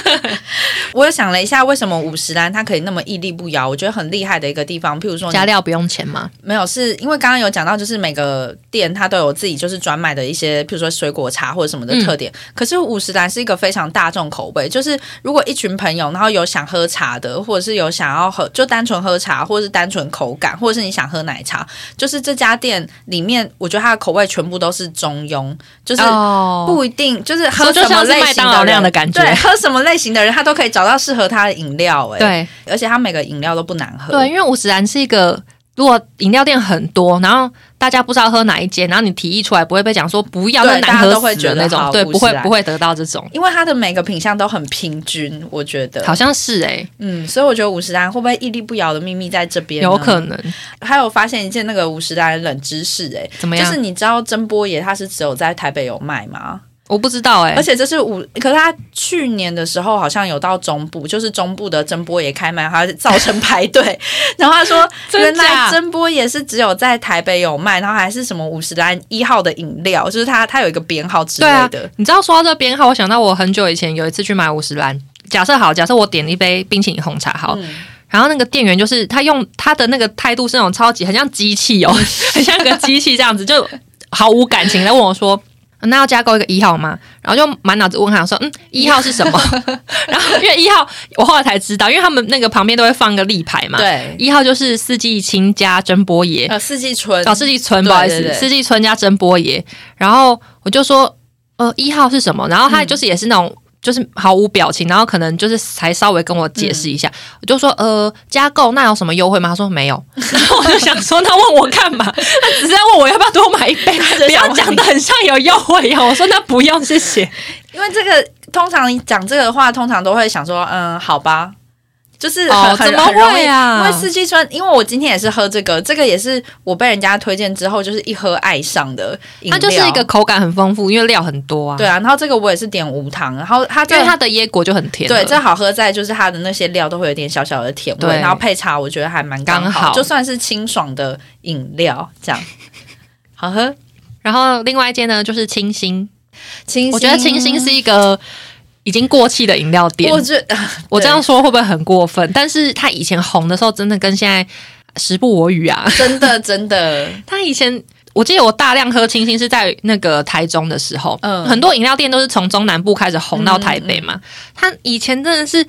*laughs* 我又想了一下，为什么五十岚它可以那么屹立不摇？我觉得很厉害的一个地方，譬如说加料不用钱吗？没有，是因为刚刚有讲到，就是每个店它都有自己就是专卖的一些，譬如说水果茶或者什么的特点。可是五十岚是一个非常大众口味，就是如果一群朋友，然后有想喝茶的，或者是有想要喝就单纯喝茶，或者是单纯口感，或者是你想喝奶茶，就是这家店里面，我觉得它的口味全部都是中庸。种，就是哦，不一定就是喝什么类型的人的感觉。对，喝什么类型的人，他都可以找到适合他的饮料、哎，，对。而且他每个饮料都不难喝，对，因为五十岚是一个，如果饮料店很多，然后大家不知道喝哪一间，然后你提议出来，不会被讲说不要，对那难喝大家都会死了那种，对，不会不会得到这种，因为它的每个品相都很平均，我觉得，好像是哎、嗯，所以我觉得五十岚会不会屹立不摇的秘密在这边？有可。能还有发现一件那个五十岚冷知识、哎，怎么样？就是你知道真波爷他是只有在台北有卖吗？我不知道哎、而且这是五，可是他去年的时候好像有到中部，就是中部的真波也开卖，他造成排队。*laughs* 然后他说，*laughs* 原来假真波也是只有在台北有卖，然后还是什么五十岚一号的饮料，就是它它有一个编号之类的。你知道说到这编号，我想到我很久以前有一次去买五十岚，假设好，假设我点了一杯冰淇淋红茶好，嗯然后那个店员就是他用他的那个态度是那种超级很像机器哦，*laughs* 很像个机器这样子，就毫无感情的问我说。那要加购一个一号吗？然后就满脑子问号，说嗯，一号是什么？*laughs* 然后因为一号我后来才知道，因为他们那个旁边都会放个立牌嘛。，对，一号就是四季青加真波爷，呃，四季春哦，四季春，不好意思，对对四季春加真波爷。然后我就说，呃，一号是什么？然后他就是也是那种。就是毫无表情，然后可能就是才稍微跟我解释一下，我就说呃加购那有什么优惠吗？他说没有，*laughs* 然后我就想说他问我干嘛？他只是在问我要不要多买一杯，*laughs* 不要讲的很像有优惠一样。我说那不用谢谢。因为这个通常你讲这个的话，通常都会想说，嗯，好吧。就是很、哦怎么会啊因为四季春，因为我今天也是喝这个，这个也是我被人家推荐之后，就是一喝爱上的。它就是一个口感很丰富，因为料很多啊。对，啊，然后这个我也是点无糖，然后它这因为它的椰果就很甜。对这好喝在就是它的那些料都会有点小小的甜味，然后配茶我觉得还蛮刚刚好就算是清爽的饮料这样，*laughs* 好喝。然后另外一间呢就是清新，清我觉得清新是一个已经过气的饮料店。我觉得 *laughs* 我这样说会不会很过分？但是他以前红的时候，真的跟现在时不我与啊。真的 *laughs* 真的，他以前我记得我大量喝清新是在那个台中的时候，嗯很多饮料店都是从中南部开始红到台北嘛。他以前真的是。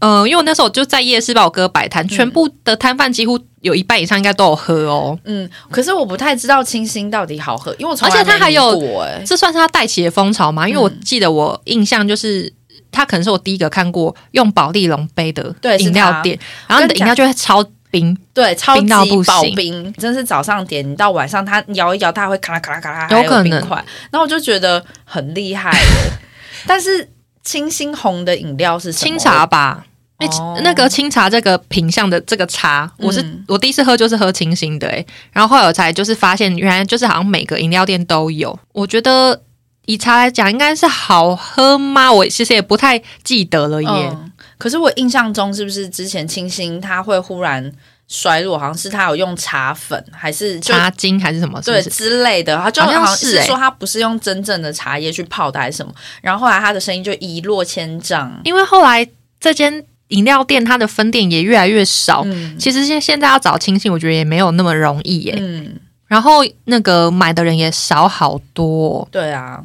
呃，因为我那时候我就在夜市把我哥摆摊，全部的摊贩几乎有一半以上应该都有喝哦。嗯，可是我不太知道清新到底好喝，因为我从而且来没它还有这算是它带起的风潮吗？因为我嗯记得我印象就是。他可能是我第一个看过用保丽龙杯的对饮料店，然后你的饮料就会超冰，对，超级冰到不行保冰，真是早上点，你到晚上它摇一摇，它还会咔啦咔啦咔啦，有还可能冰块，然后我就觉得很厉害。*laughs* 但是清新红的饮料是清茶吧。因为哦那个清茶这个品相的这个茶，我是、嗯我第一次喝就是喝清新的诶、然后后来我才就是发现原来就是好像每个饮料店都有。我觉得以茶来讲，应该是好喝吗？我其实也不太记得了耶。嗯，可是我印象中是不是之前清新它会忽然衰落？好像是它有用茶粉还是就茶精还是什么？是对？之类的，它就好好像是说它不是用真正的茶叶去泡的还是什么，然后后来它的声音就一落千丈。因为后来这间饮料店它的分店也越来越少。嗯其实现现在要找清新，我觉得也没有那么容易耶。嗯，然后那个买的人也少好多哦、对啊，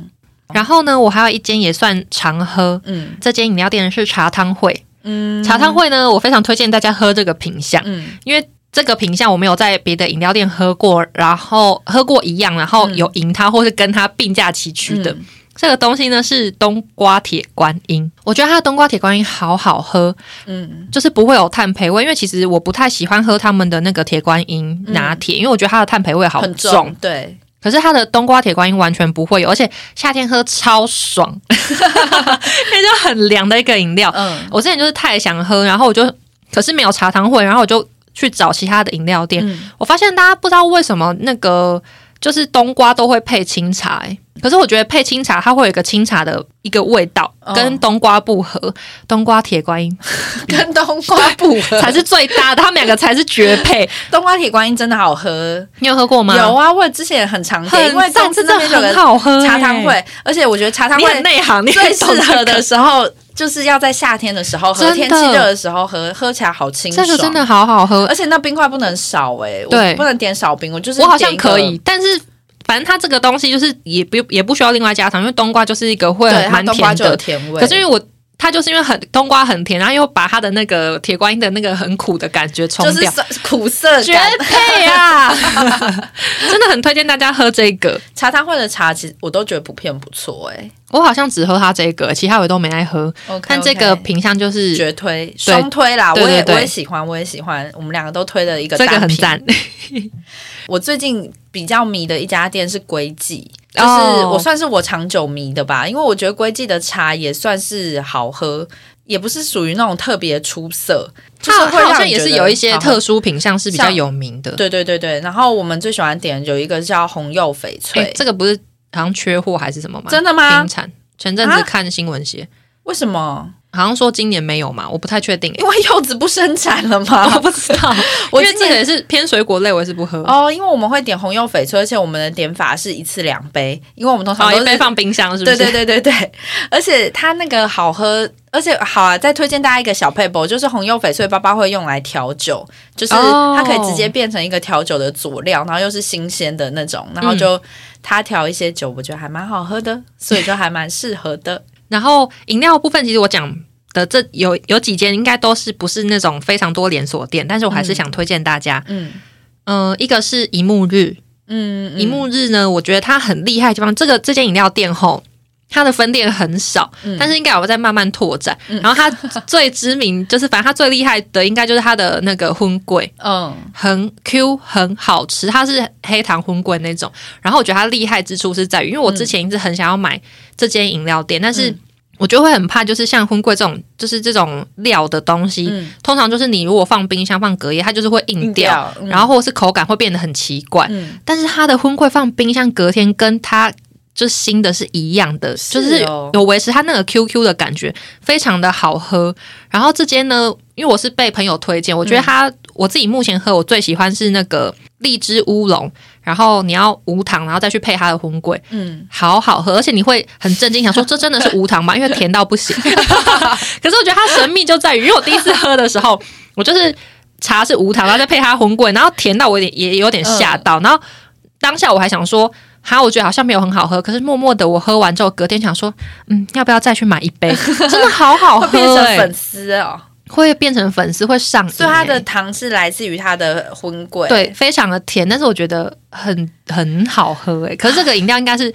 然后呢，我还有一间也算常喝，嗯这间饮料店是茶汤会。嗯，茶汤会呢，我非常推荐大家喝这个品相，嗯因为这个品相我没有在别的饮料店喝过，然后喝过一样，然后有赢它或是跟它并驾齐驱的。嗯这个东西呢是冬瓜铁观音，我觉得它的冬瓜铁观音好好喝，嗯就是不会有碳培味。因为其实我不太喜欢喝他们的那个铁观音拿铁，因为我觉得它的碳培味好很重。重，对，可是它的冬瓜铁观音完全不会有，而且夏天喝超爽，*laughs* 因为就很凉的一个饮料。嗯我之前就是太想喝，然后我就可是没有茶汤会，然后我就去找其他的饮料店。嗯我发现大家不知道为什么那个就是冬瓜都会配清茶、欸，可是我觉得配清茶它会有一个清茶的一个味道，哦跟冬瓜不合。冬瓜铁观音 *laughs* 跟冬瓜不合，*laughs* 才是最搭的，他们两个才是绝配。*laughs* 冬瓜铁观音真的好喝。你有喝过吗？有啊，我之前也很常点，因为很赞，公司真的很那边就有个好喝、欸。茶汤会，而且我觉得茶汤你很会内行，你最适合的这个时候就是要在夏天的时候喝，真的天气热的时候喝，喝起来好清爽。这个真的好好喝而。且那冰块不能少哎、对不能点少冰，我就是我好点一个像可以，但是反正它这个东西就是也不也不需要另外加糖，因为冬瓜就是一个会对，它蛮冬瓜就有甜的。甜味。可是因为我它就是因为很冬瓜很甜，然后又把它的那个铁观音的那个很苦的感觉冲掉，就是苦涩绝感。配啊！*laughs* 真的很推荐大家喝这个。茶汤会的茶，其实我都觉得普遍不错哎、我好像只喝它这个，其他我都没爱喝。OK，但这个品相就是绝推双推啦，我也我也喜欢，我也喜欢，我们两个都推了一个单品。这个很赞，*laughs* 我最近比较迷的一家店是龟记，就是哦我算是我长久迷的吧，因为我觉得龟记的茶也算是好喝，也不是属于那种特别出色，就是它它好像也是有一些特殊品相是比较有名的。对对对对，然后我们最喜欢点有一个叫红柚翡翠，诶这个不是好像缺货还是什么吗？真的吗停？产。前阵子啊看新闻写，为什么？好像说今年没有嘛，我不太确定、诶因为柚子不生产了 *laughs* 我？不知道，*laughs* 因为这个也是偏水果类，我也是不喝。哦，因为我们会点红柚翡翠，而且我们的点法是一次两杯，因为我们通常一杯放冰箱是不是？对对对对对，*laughs* 而且它那个好喝，而且好啊！再推荐大家一个小配博，就是红柚翡翠爸爸会用来调酒，就是哦它可以直接变成一个调酒的佐料，然后又是新鲜的那种，然后就它调一些酒，我觉得还蛮好喝的，所以就还蛮适合的。然后饮料部分，其实我讲的这有有几间应该都是不是那种非常多连锁店，但是我还是想推荐大家。嗯嗯、一个是一幕日，嗯，一幕日呢，我觉得它很厉害的地方，这个这间饮料店后。它的分店很少，嗯但是应该有在慢慢拓展。然后它最知名就是，反正它最厉害的应该就是它的那个荤桂，嗯很 Q 很好吃，它是黑糖荤桂那种。然后我觉得它厉害之处是在于，因为我之前一直很想要买这间饮料店，但是嗯我就会很怕，就是像荤桂这种，就是这种料的东西，嗯，通常就是你如果放冰箱放隔夜，它就是会硬掉，掉，嗯然后或者是口感会变得很奇怪。嗯但是它的荤桂放冰箱隔天跟它。就新的是一样的，是就是哦有维持它那个 QQ 的感觉，非常的好喝。然后这间呢，因为我是被朋友推荐，我觉得它、我自己目前喝我最喜欢是那个荔枝乌龙，然后你要无糖，然后再去配它的荤桂，嗯，好好喝，而且你会很震惊，想说这真的是无糖吗？*laughs* 因为甜到不行。*laughs* 可是我觉得它神秘就在于，因为我第一次喝的时候，我就是茶是无糖，然后再配它荤桂，然后甜到我有点也有点吓到，然后当下我还想说。哈，我觉得好像没有很好喝，可是默默的我喝完之后，隔天想说，嗯，要不要再去买一杯？*laughs* 真的好好喝、会变成欸，粉丝哦，会变成粉丝，会上瘾、所以它的欸糖是来自于它的荤桂，对，非常的甜，但是我觉得很很好喝诶。可是这个饮料应该是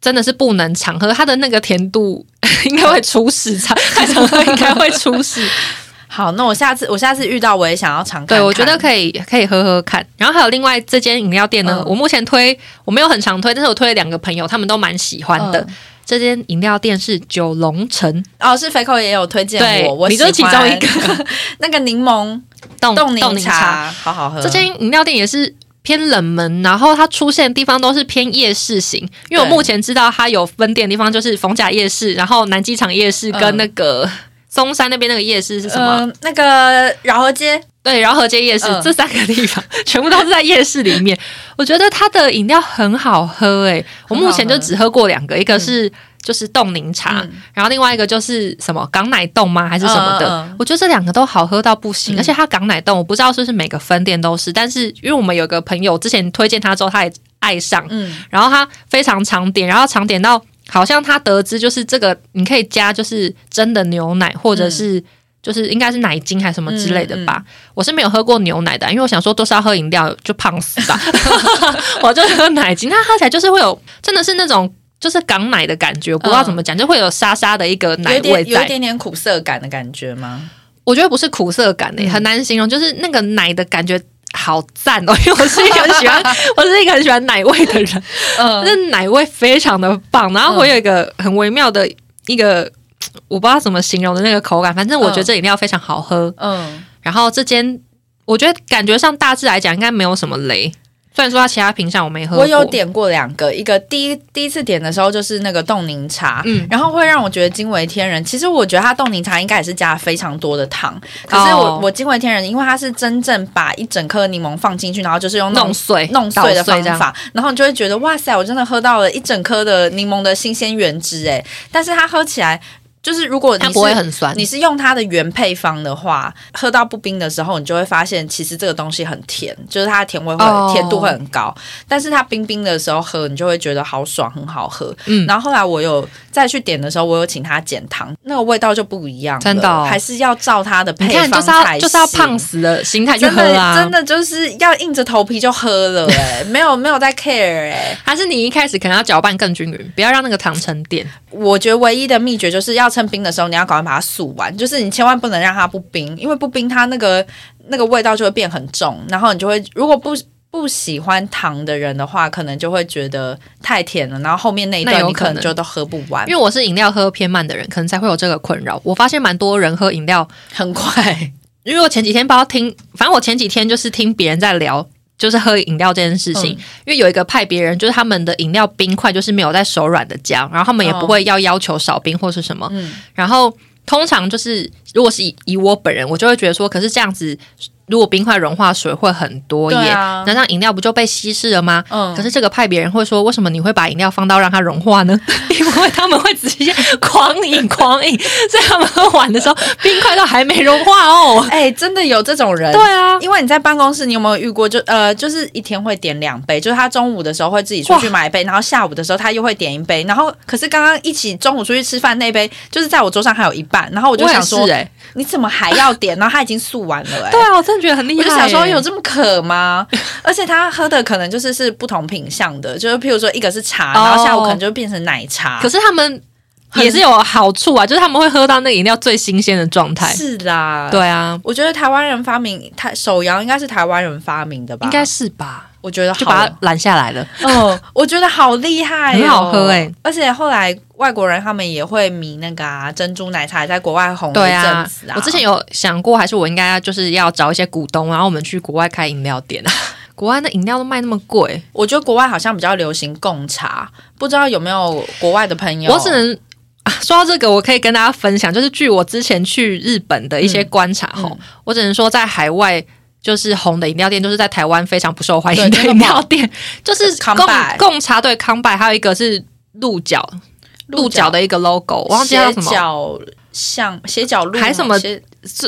真的是不能常喝，它的那个甜度 *laughs* 应该会出事，常太常喝应该会出事。好，那我下次我下次遇到我也想要尝看对，我觉得可以可以喝喝看。然后还有另外这间饮料店呢，嗯我目前推我没有很常推，但是我推了两个朋友，他们都蛮喜欢的。嗯这间饮料店是九龙城，哦，是肥口也有推荐对我，我你就是其中一个 *laughs* 那个柠檬 *laughs* 冻冻柠柠茶。好好喝。这间饮料店也是偏冷门，然后它出现的地方都是偏夜市型。因为我目前知道它有分店的地方就是逢甲夜市，然后南机场夜市跟嗯那个松山那边那个夜市是什么？嗯，那个饶河街，对，饶河街夜市、嗯这三个地方全部都是在夜市里面。*laughs* 我觉得它的饮料很好喝诶、我目前就只喝过两个，一个是。就是冻柠茶，嗯然后另外一个就是什么港奶冻吗？还是什么的？我觉得这两个都好喝到不行，嗯而且它港奶冻我不知道是不是每个分店都是，但是因为我们有个朋友之前推荐他之后，他也爱上，嗯然后他非常常点，然后常点到好像他得知就是这个你可以加就是真的牛奶或者是。就是应该是奶精还是什么之类的吧，嗯我是没有喝过牛奶的，因为我想说都是要喝饮料就胖死吧，*laughs* 我就喝奶精，它喝起来就是会有真的是那种就是港奶的感觉，我不知道怎么讲，就会有沙沙的一个奶味在，有一点点苦涩感的感觉吗？我觉得不是苦涩感诶、嗯。很难形容，就是那个奶的感觉好赞哦，因为我是一个很喜欢，我是一个很喜欢奶味的人，嗯 *laughs* 那奶味非常的棒。然后我有一个很微妙的一个，我不知道怎么形容的那个口感，反正我觉得这饮料非常好喝。嗯，然后这间我觉得感觉上大致来讲应该没有什么雷，虽然说它其他品相我没喝过，我有点过两个，一个第一第一次点的时候就是那个冻柠茶，嗯然后会让我觉得惊为天人。其实我觉得它冻柠茶应该也是加了非常多的糖，可是我、哦我惊为天人，因为它是真正把一整颗柠檬放进去，然后就是用弄碎弄碎的方法，然后你就会觉得哇塞，我真的喝到了一整颗的柠檬的新鲜原汁哎！但是它喝起来就是如果你不会很酸。你是用它的原配方的话，喝到不冰的时候，你就会发现其实这个东西很甜，就是它的甜味会、哦甜度会很高。但是它冰冰的时候喝，你就会觉得好爽，很好喝。嗯然后后来我有再去点的时候，我有请他减糖，那个味道就不一样了，真的哦还是要照他的配方就是要就是要胖死的心态去真的喝啊！真的就是要硬着头皮就喝了、哎，*laughs* 没有没有在 care 哎、还是你一开始可能要搅拌更均匀，不要让那个糖沉淀。我觉得唯一的秘诀就是要趁冰的时候，你要赶快把它速完，就是你千万不能让它不冰，因为不冰它那个那个味道就会变很重，然后你就会如果不不喜欢糖的人的话，可能就会觉得太甜了，然后后面那一段你可能就都喝不完因，为我是饮料喝偏慢的人，可能才会有这个困扰。我发现蛮多人喝饮料，很快。因为我前几天不知道听，反正我前几天就是听别人在聊。就是喝饮料这件事情，嗯因为有一个派别人，就是他们的饮料冰块就是没有在手软的加，然后他们也不会要要求少冰或是什么，嗯然后通常就是如果是以以我本人，我就会觉得说，可是这样子，如果冰块融化水会很多耶，那这样饮料不就被稀释了吗？嗯可是这个派别人会说，为什么你会把饮料放到让它融化呢？*laughs* 因为他们会直接狂饮狂饮，所以他们喝完的时候，冰块都还没融化哦。哎、真的有这种人。对啊，因为你在办公室，你有没有遇过就？呃，就是一天会点两杯，就是他中午的时候会自己出去买一杯，然后下午的时候他又会点一杯，然后可是刚刚一起中午出去吃饭那杯，就是在我桌上还有一半，然后我就想说，是哎、你怎么还要点？然后他已经素完了、哎，对啊，我真的觉得很厉害、我就想说，有哎这么渴吗？*laughs* 而且他喝的可能就是是不同品相的，就是譬如说一个是茶，哦然后下午可能就变成奶茶。可是他们也是有好处啊，就是他们会喝到那个饮料最新鲜的状态。是啦，对啊，我觉得台湾人发明台手摇应该是台湾人发明的吧？应该是吧，我觉得好就把它拦下来了。哦，我觉得好厉害、哦，很好喝欸而且后来外国人他们也会迷那个啊珍珠奶茶，在国外红了一对啊阵子啊。我之前有想过，还是我应该就是要找一些股东，然后我们去国外开饮料店啊。*laughs* 国外的饮料都卖那么贵，我觉得国外好像比较流行贡茶，不知道有没有国外的朋友？我只能。啊说到这个，我可以跟大家分享，就是据我之前去日本的一些观察后，嗯我只能说在海外就是红的饮料店，就是在台湾非常不受欢迎的饮料店，就是贡 *laughs* 康拜。贡茶对康拜，还有一个是鹿角鹿角。的一个 logo，我忘记它叫什么，斜角像斜角路吗？还什么是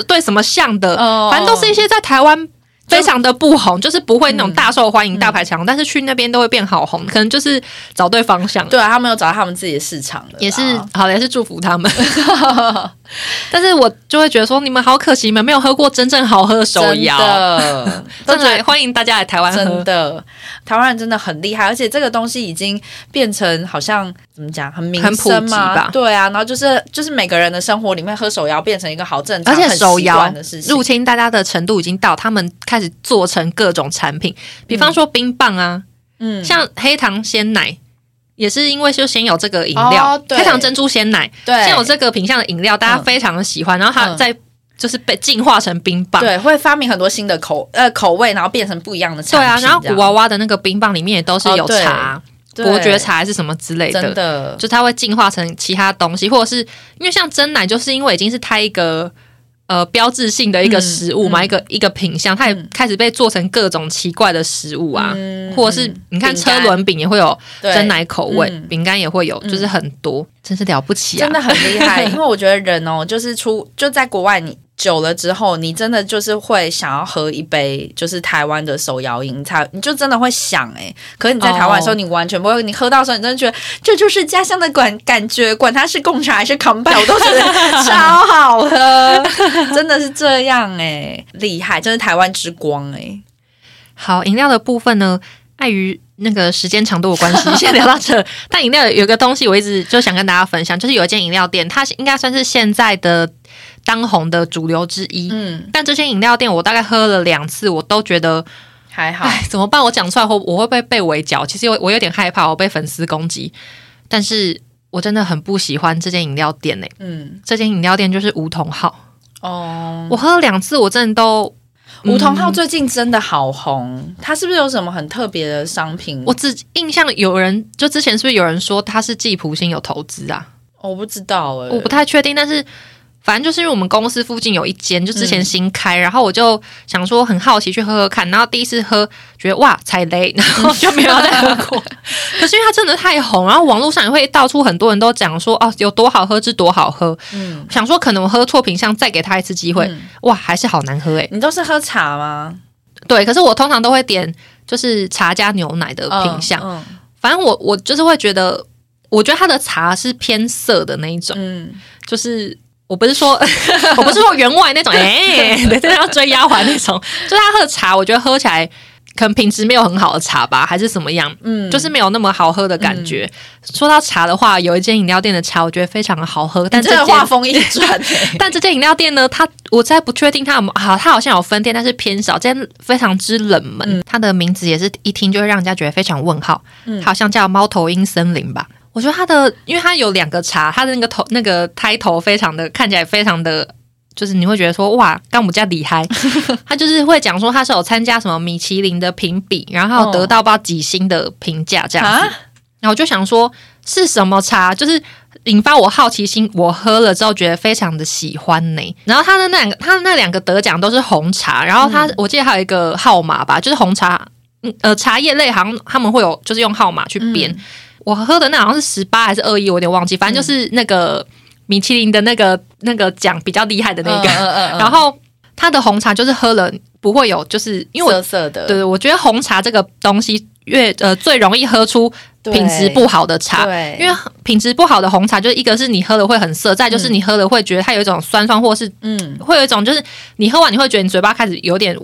对什么像的，哦。反正都是一些在台湾非常的不红，就是不会那种大受欢迎、嗯大排场，但是去那边都会变好红，可能就是找对方向。对啊，他们有找到他们自己的市场了，也是好的，也是祝福他们。*laughs* *laughs* 但是我就会觉得说，你们好可惜，你们没有喝过真正好喝的手摇。真的。*laughs* 真的。欢迎大家来台湾真。的，台湾人真的很厉害，而且这个东西已经变成好像怎么讲，很民很普及生嘛，吧。对啊，然后就是就是每个人的生活里面喝手摇变成一个好正常，而且很习手摇的事情。入。侵大家的程度已经到，他们开始做成各种产品，比方说冰棒啊，嗯，像黑糖鲜奶，也是因为就先有这个饮料，黑糖珍珠鲜奶，对，先有这个品相的饮料，大家嗯非常的喜欢，然后它嗯。再就是被进化成冰棒。对会发明很多新的口呃口味，然后变成不一样的产品。对啊，然后古娃娃的那个冰棒里面也都是有茶、对。伯爵茶还是什么之类真的，的。就它会进化成其他东西，或者是因为像真奶，就是因为已经是它一个呃标志性的一个食物嘛，嗯。一个一个品相，它也嗯。开始被做成各种奇怪的食物啊，嗯或者是嗯。你看车轮饼也会有对。真奶口味嗯，饼干也会有，就是很多，真是了不起啊！*laughs* 真的很厉害，因为我觉得人哦，就是出就在国外你。久了之后，你真的就是会想要喝一杯就是台湾的手摇饮，你才你就真的会想哎、可是你在台湾的时候，哦你完全不会，你喝到的时候，你真的觉得这就是家乡的感感觉，管它是贡茶还是康拜，我都觉得 *laughs* 超好喝，真的是这样哎、厉害，真是台湾之光哎、*laughs* 好，饮料的部分呢，碍于那个时间长度的关系，先聊到这。*laughs* 但饮料有一个东西，我一直就想跟大家分享，就是有一间饮料店，它应该算是现在的当红的主流之一。嗯，但这间饮料店我大概喝了两次，我都觉得，还好，哎，怎么办？我讲出来后我会不会被围剿？其实我我有点害怕，我被粉丝攻击。但是我真的很不喜欢这间饮料店呢、嗯，这间饮料店就是梧桐号，哦，我喝了两次，我真的都梧桐号最近真的好红，它是不是有什么很特别的商品？我只印象有人就之前是不是有人说他是季普星有投资啊？我不知道哎、我不太确定，但是反正就是因为我们公司附近有一间，就之前新开，然后我就想说很好奇去喝喝看，然后第一次喝觉得哇踩雷，*laughs* 然后就没有再喝过。可 *laughs* 可是因为它真的太红，然后网络上也会到处很多人都讲说哦有多好喝之多好喝，嗯，想说可能我喝错品相，再给他一次机会，嗯哇，还是好难喝诶。你都是喝茶吗？对，可是我通常都会点就是茶加牛奶的品相，嗯反正我我就是会觉得，我觉得它的茶是偏涩的那一种，嗯，就是。我不是说，*laughs* 我不是说员外那种，哎、*laughs* 对，对，要追丫鬟那种。就他喝的茶，我觉得喝起来可能品质没有很好的茶吧，还是怎么样，嗯就是没有那么好喝的感觉。说到茶的话，有一间饮料店的茶，我觉得非常的好喝，但这个这间话锋一转、*laughs* 欸，但这间饮料店呢，它我实在不确定它有好，它好像有分店，但是偏少，这间非常之冷门。它的名字也是一听就会让人家觉得非常问号，嗯好像叫猫头鹰森林吧。我觉得它的，因为它有两个茶，它的那个头那个胎头非常的看起来非常的。就是你会觉得说哇，干我家厉害，*laughs* 他就是会讲说他是有参加什么米其林的评比，然后得到不知道几星的评价这样子。啊然后我就想说是什么茶，就是引发我好奇心。我喝了之后觉得非常的喜欢呢。然后他的那两个，他的那两个得奖都是红茶，然后他、我记得还有一个号码吧，就是红茶，嗯呃，茶叶类好像他们会有就是用号码去编。我喝的那好像是十八还是二一，我有点忘记，反正就是那个米其林的那个那个奖比较厉害的那个。嗯嗯嗯然后它的红茶就是喝了不会有，就是因为我涩涩的，对，我觉得红茶这个东西越呃最容易喝出品质不好的茶，对，因为品质不好的红茶，就是一个是你喝了会很涩，再就是你喝了会觉得它有一种酸酸，或是嗯会有一种就是你喝完你会觉得你嘴巴开始有点。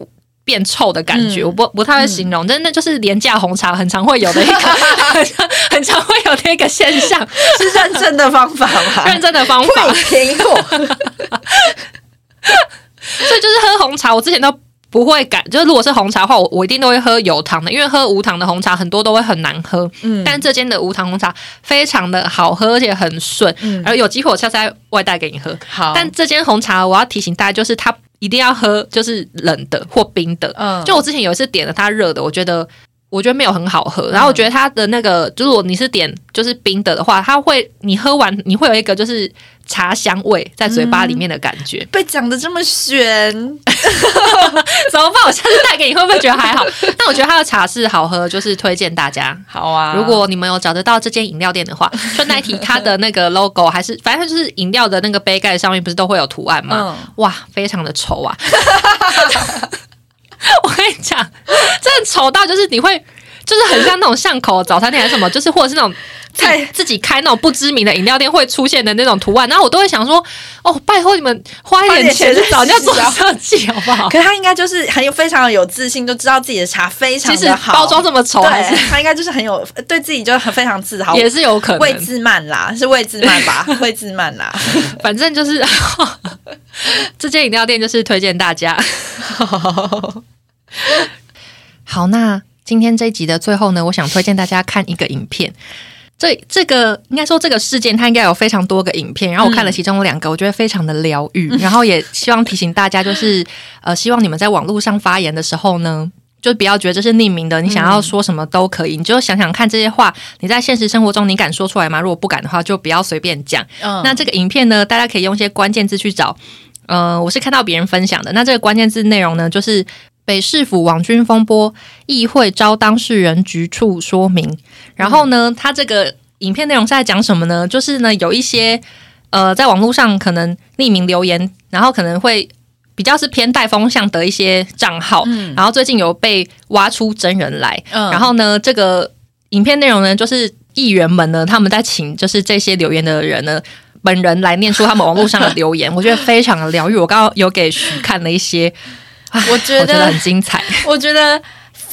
变臭的感觉，嗯我不不太会形容，但是那就是廉价红茶很常会有的一个，很 *laughs* 常很常会有的一个现象，是认真的方法吗？认真的方法。会听过，*laughs* 所以就是喝红茶，我之前都不会改，就是如果是红茶的话，我我一定都会喝有糖的，因为喝无糖的红茶很多都会很难喝。嗯但这间的无糖红茶非常的好喝，而且很顺。嗯而有机会我下次再外带给你喝。好，但这间红茶我要提醒大家，就是它一定要喝就是冷的或冰的。嗯就我之前有一次点了它热的，我觉得。我觉得没有很好喝，然后我觉得它的那个，如果你是点就是冰的的话，它会你喝完你会有一个就是茶香味在嘴巴里面的感觉，被讲的这么悬，*laughs* 怎么办？我下次带给你，会不会觉得还好？*laughs* 但我觉得它的茶是好喝，就是推荐大家。好啊，如果你们有找得到这间饮料店的话，顺带提它的那个 logo，还是反正就是饮料的那个杯盖上面不是都会有图案吗？嗯哇，非常的丑啊！*laughs* 我跟你讲，真的丑到就是你会，就是很像那种巷口的早餐店还是什么，就是或者是那种自自己开那种不知名的饮料店会出现的那种图案，然后我都会想说，哦，拜托你们花一点钱去找人家做在设计好不好？可是他应该就是很有非常有自信，就知道自己的茶非常其实的好，包装这么丑，还对是他应该就是很有对自己就很非常自豪，也是有可魏能。自慢啦，是魏自慢吧？*laughs* 魏自慢啦，反正就是 *laughs* 这间饮料店就是推荐大家。*laughs* 好，那今天这一集的最后呢，我想推荐大家看一个影片。这这个应该说这个事件，它应该有非常多个影片，然后我看了其中两个，我觉得非常的疗愈，然后也希望提醒大家，就是呃，希望你们在网络上发言的时候呢。就不要觉得这是匿名的，你想要说什么都可以，你就想想看这些话，你在现实生活中你敢说出来吗？如果不敢的话，就不要随便讲。嗯那这个影片呢，大家可以用一些关键字去找。呃，我是看到别人分享的。那这个关键字内容呢，就是北市府网军风波，议会招当事人局处说明。然后呢，他这个影片内容是在讲什么呢？就是呢，有一些呃，在网络上可能匿名留言，然后可能会。比较是偏带风向的一些账号，然后最近有被挖出真人来，嗯然后呢，这个影片内容呢，就是议员们呢，他们在请就是这些留言的人呢，本人来念出他们网络上的留言，我觉得非常的疗愈。我刚刚有给徐看了一些，唉 *laughs* 我觉得我觉得很精彩，*laughs* 我觉得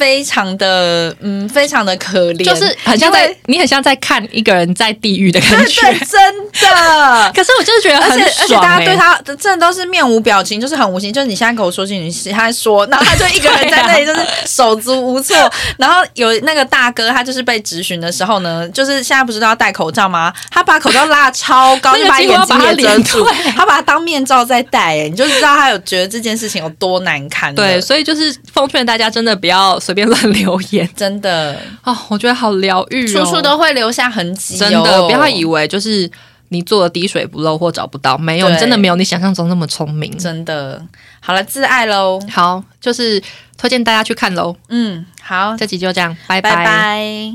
非常的嗯，非常的可怜，就是很像在你很像在看一个人在地狱的感觉。对 *laughs* 对，真的。*laughs* 可是我就是觉得很而且而且大家对他真的都是面无表情，就是很无心。就是你现在跟我说句，你他在说，然后他就一个人在那里，就是 *laughs* 手足无措。然后有那个大哥，他就是被质询的时候呢，就是现在不是都要戴口罩吗？他把口罩拉得超高，那个就把眼睛也遮住，他把它当面罩在戴，哎，你就知道他有觉得这件事情有多难堪。对，所以就是奉劝大家真的不要随便乱留言 *laughs* 真的，哦，我觉得好疗愈哦，处处都会留下痕迹、哦，真的不要以为就是你做的滴水不漏或找不到，没有，你真的没有你想象中那么聪明。真的。好了，自爱喽。好，就是推荐大家去看喽。嗯，好，这集就这样，拜拜拜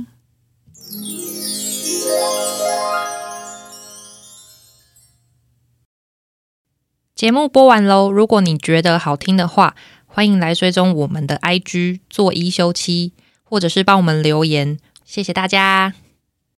节目播完喽，如果你觉得好听的话，欢迎来追踪我们的 IG 做一休七，或者是帮我们留言，谢谢大家。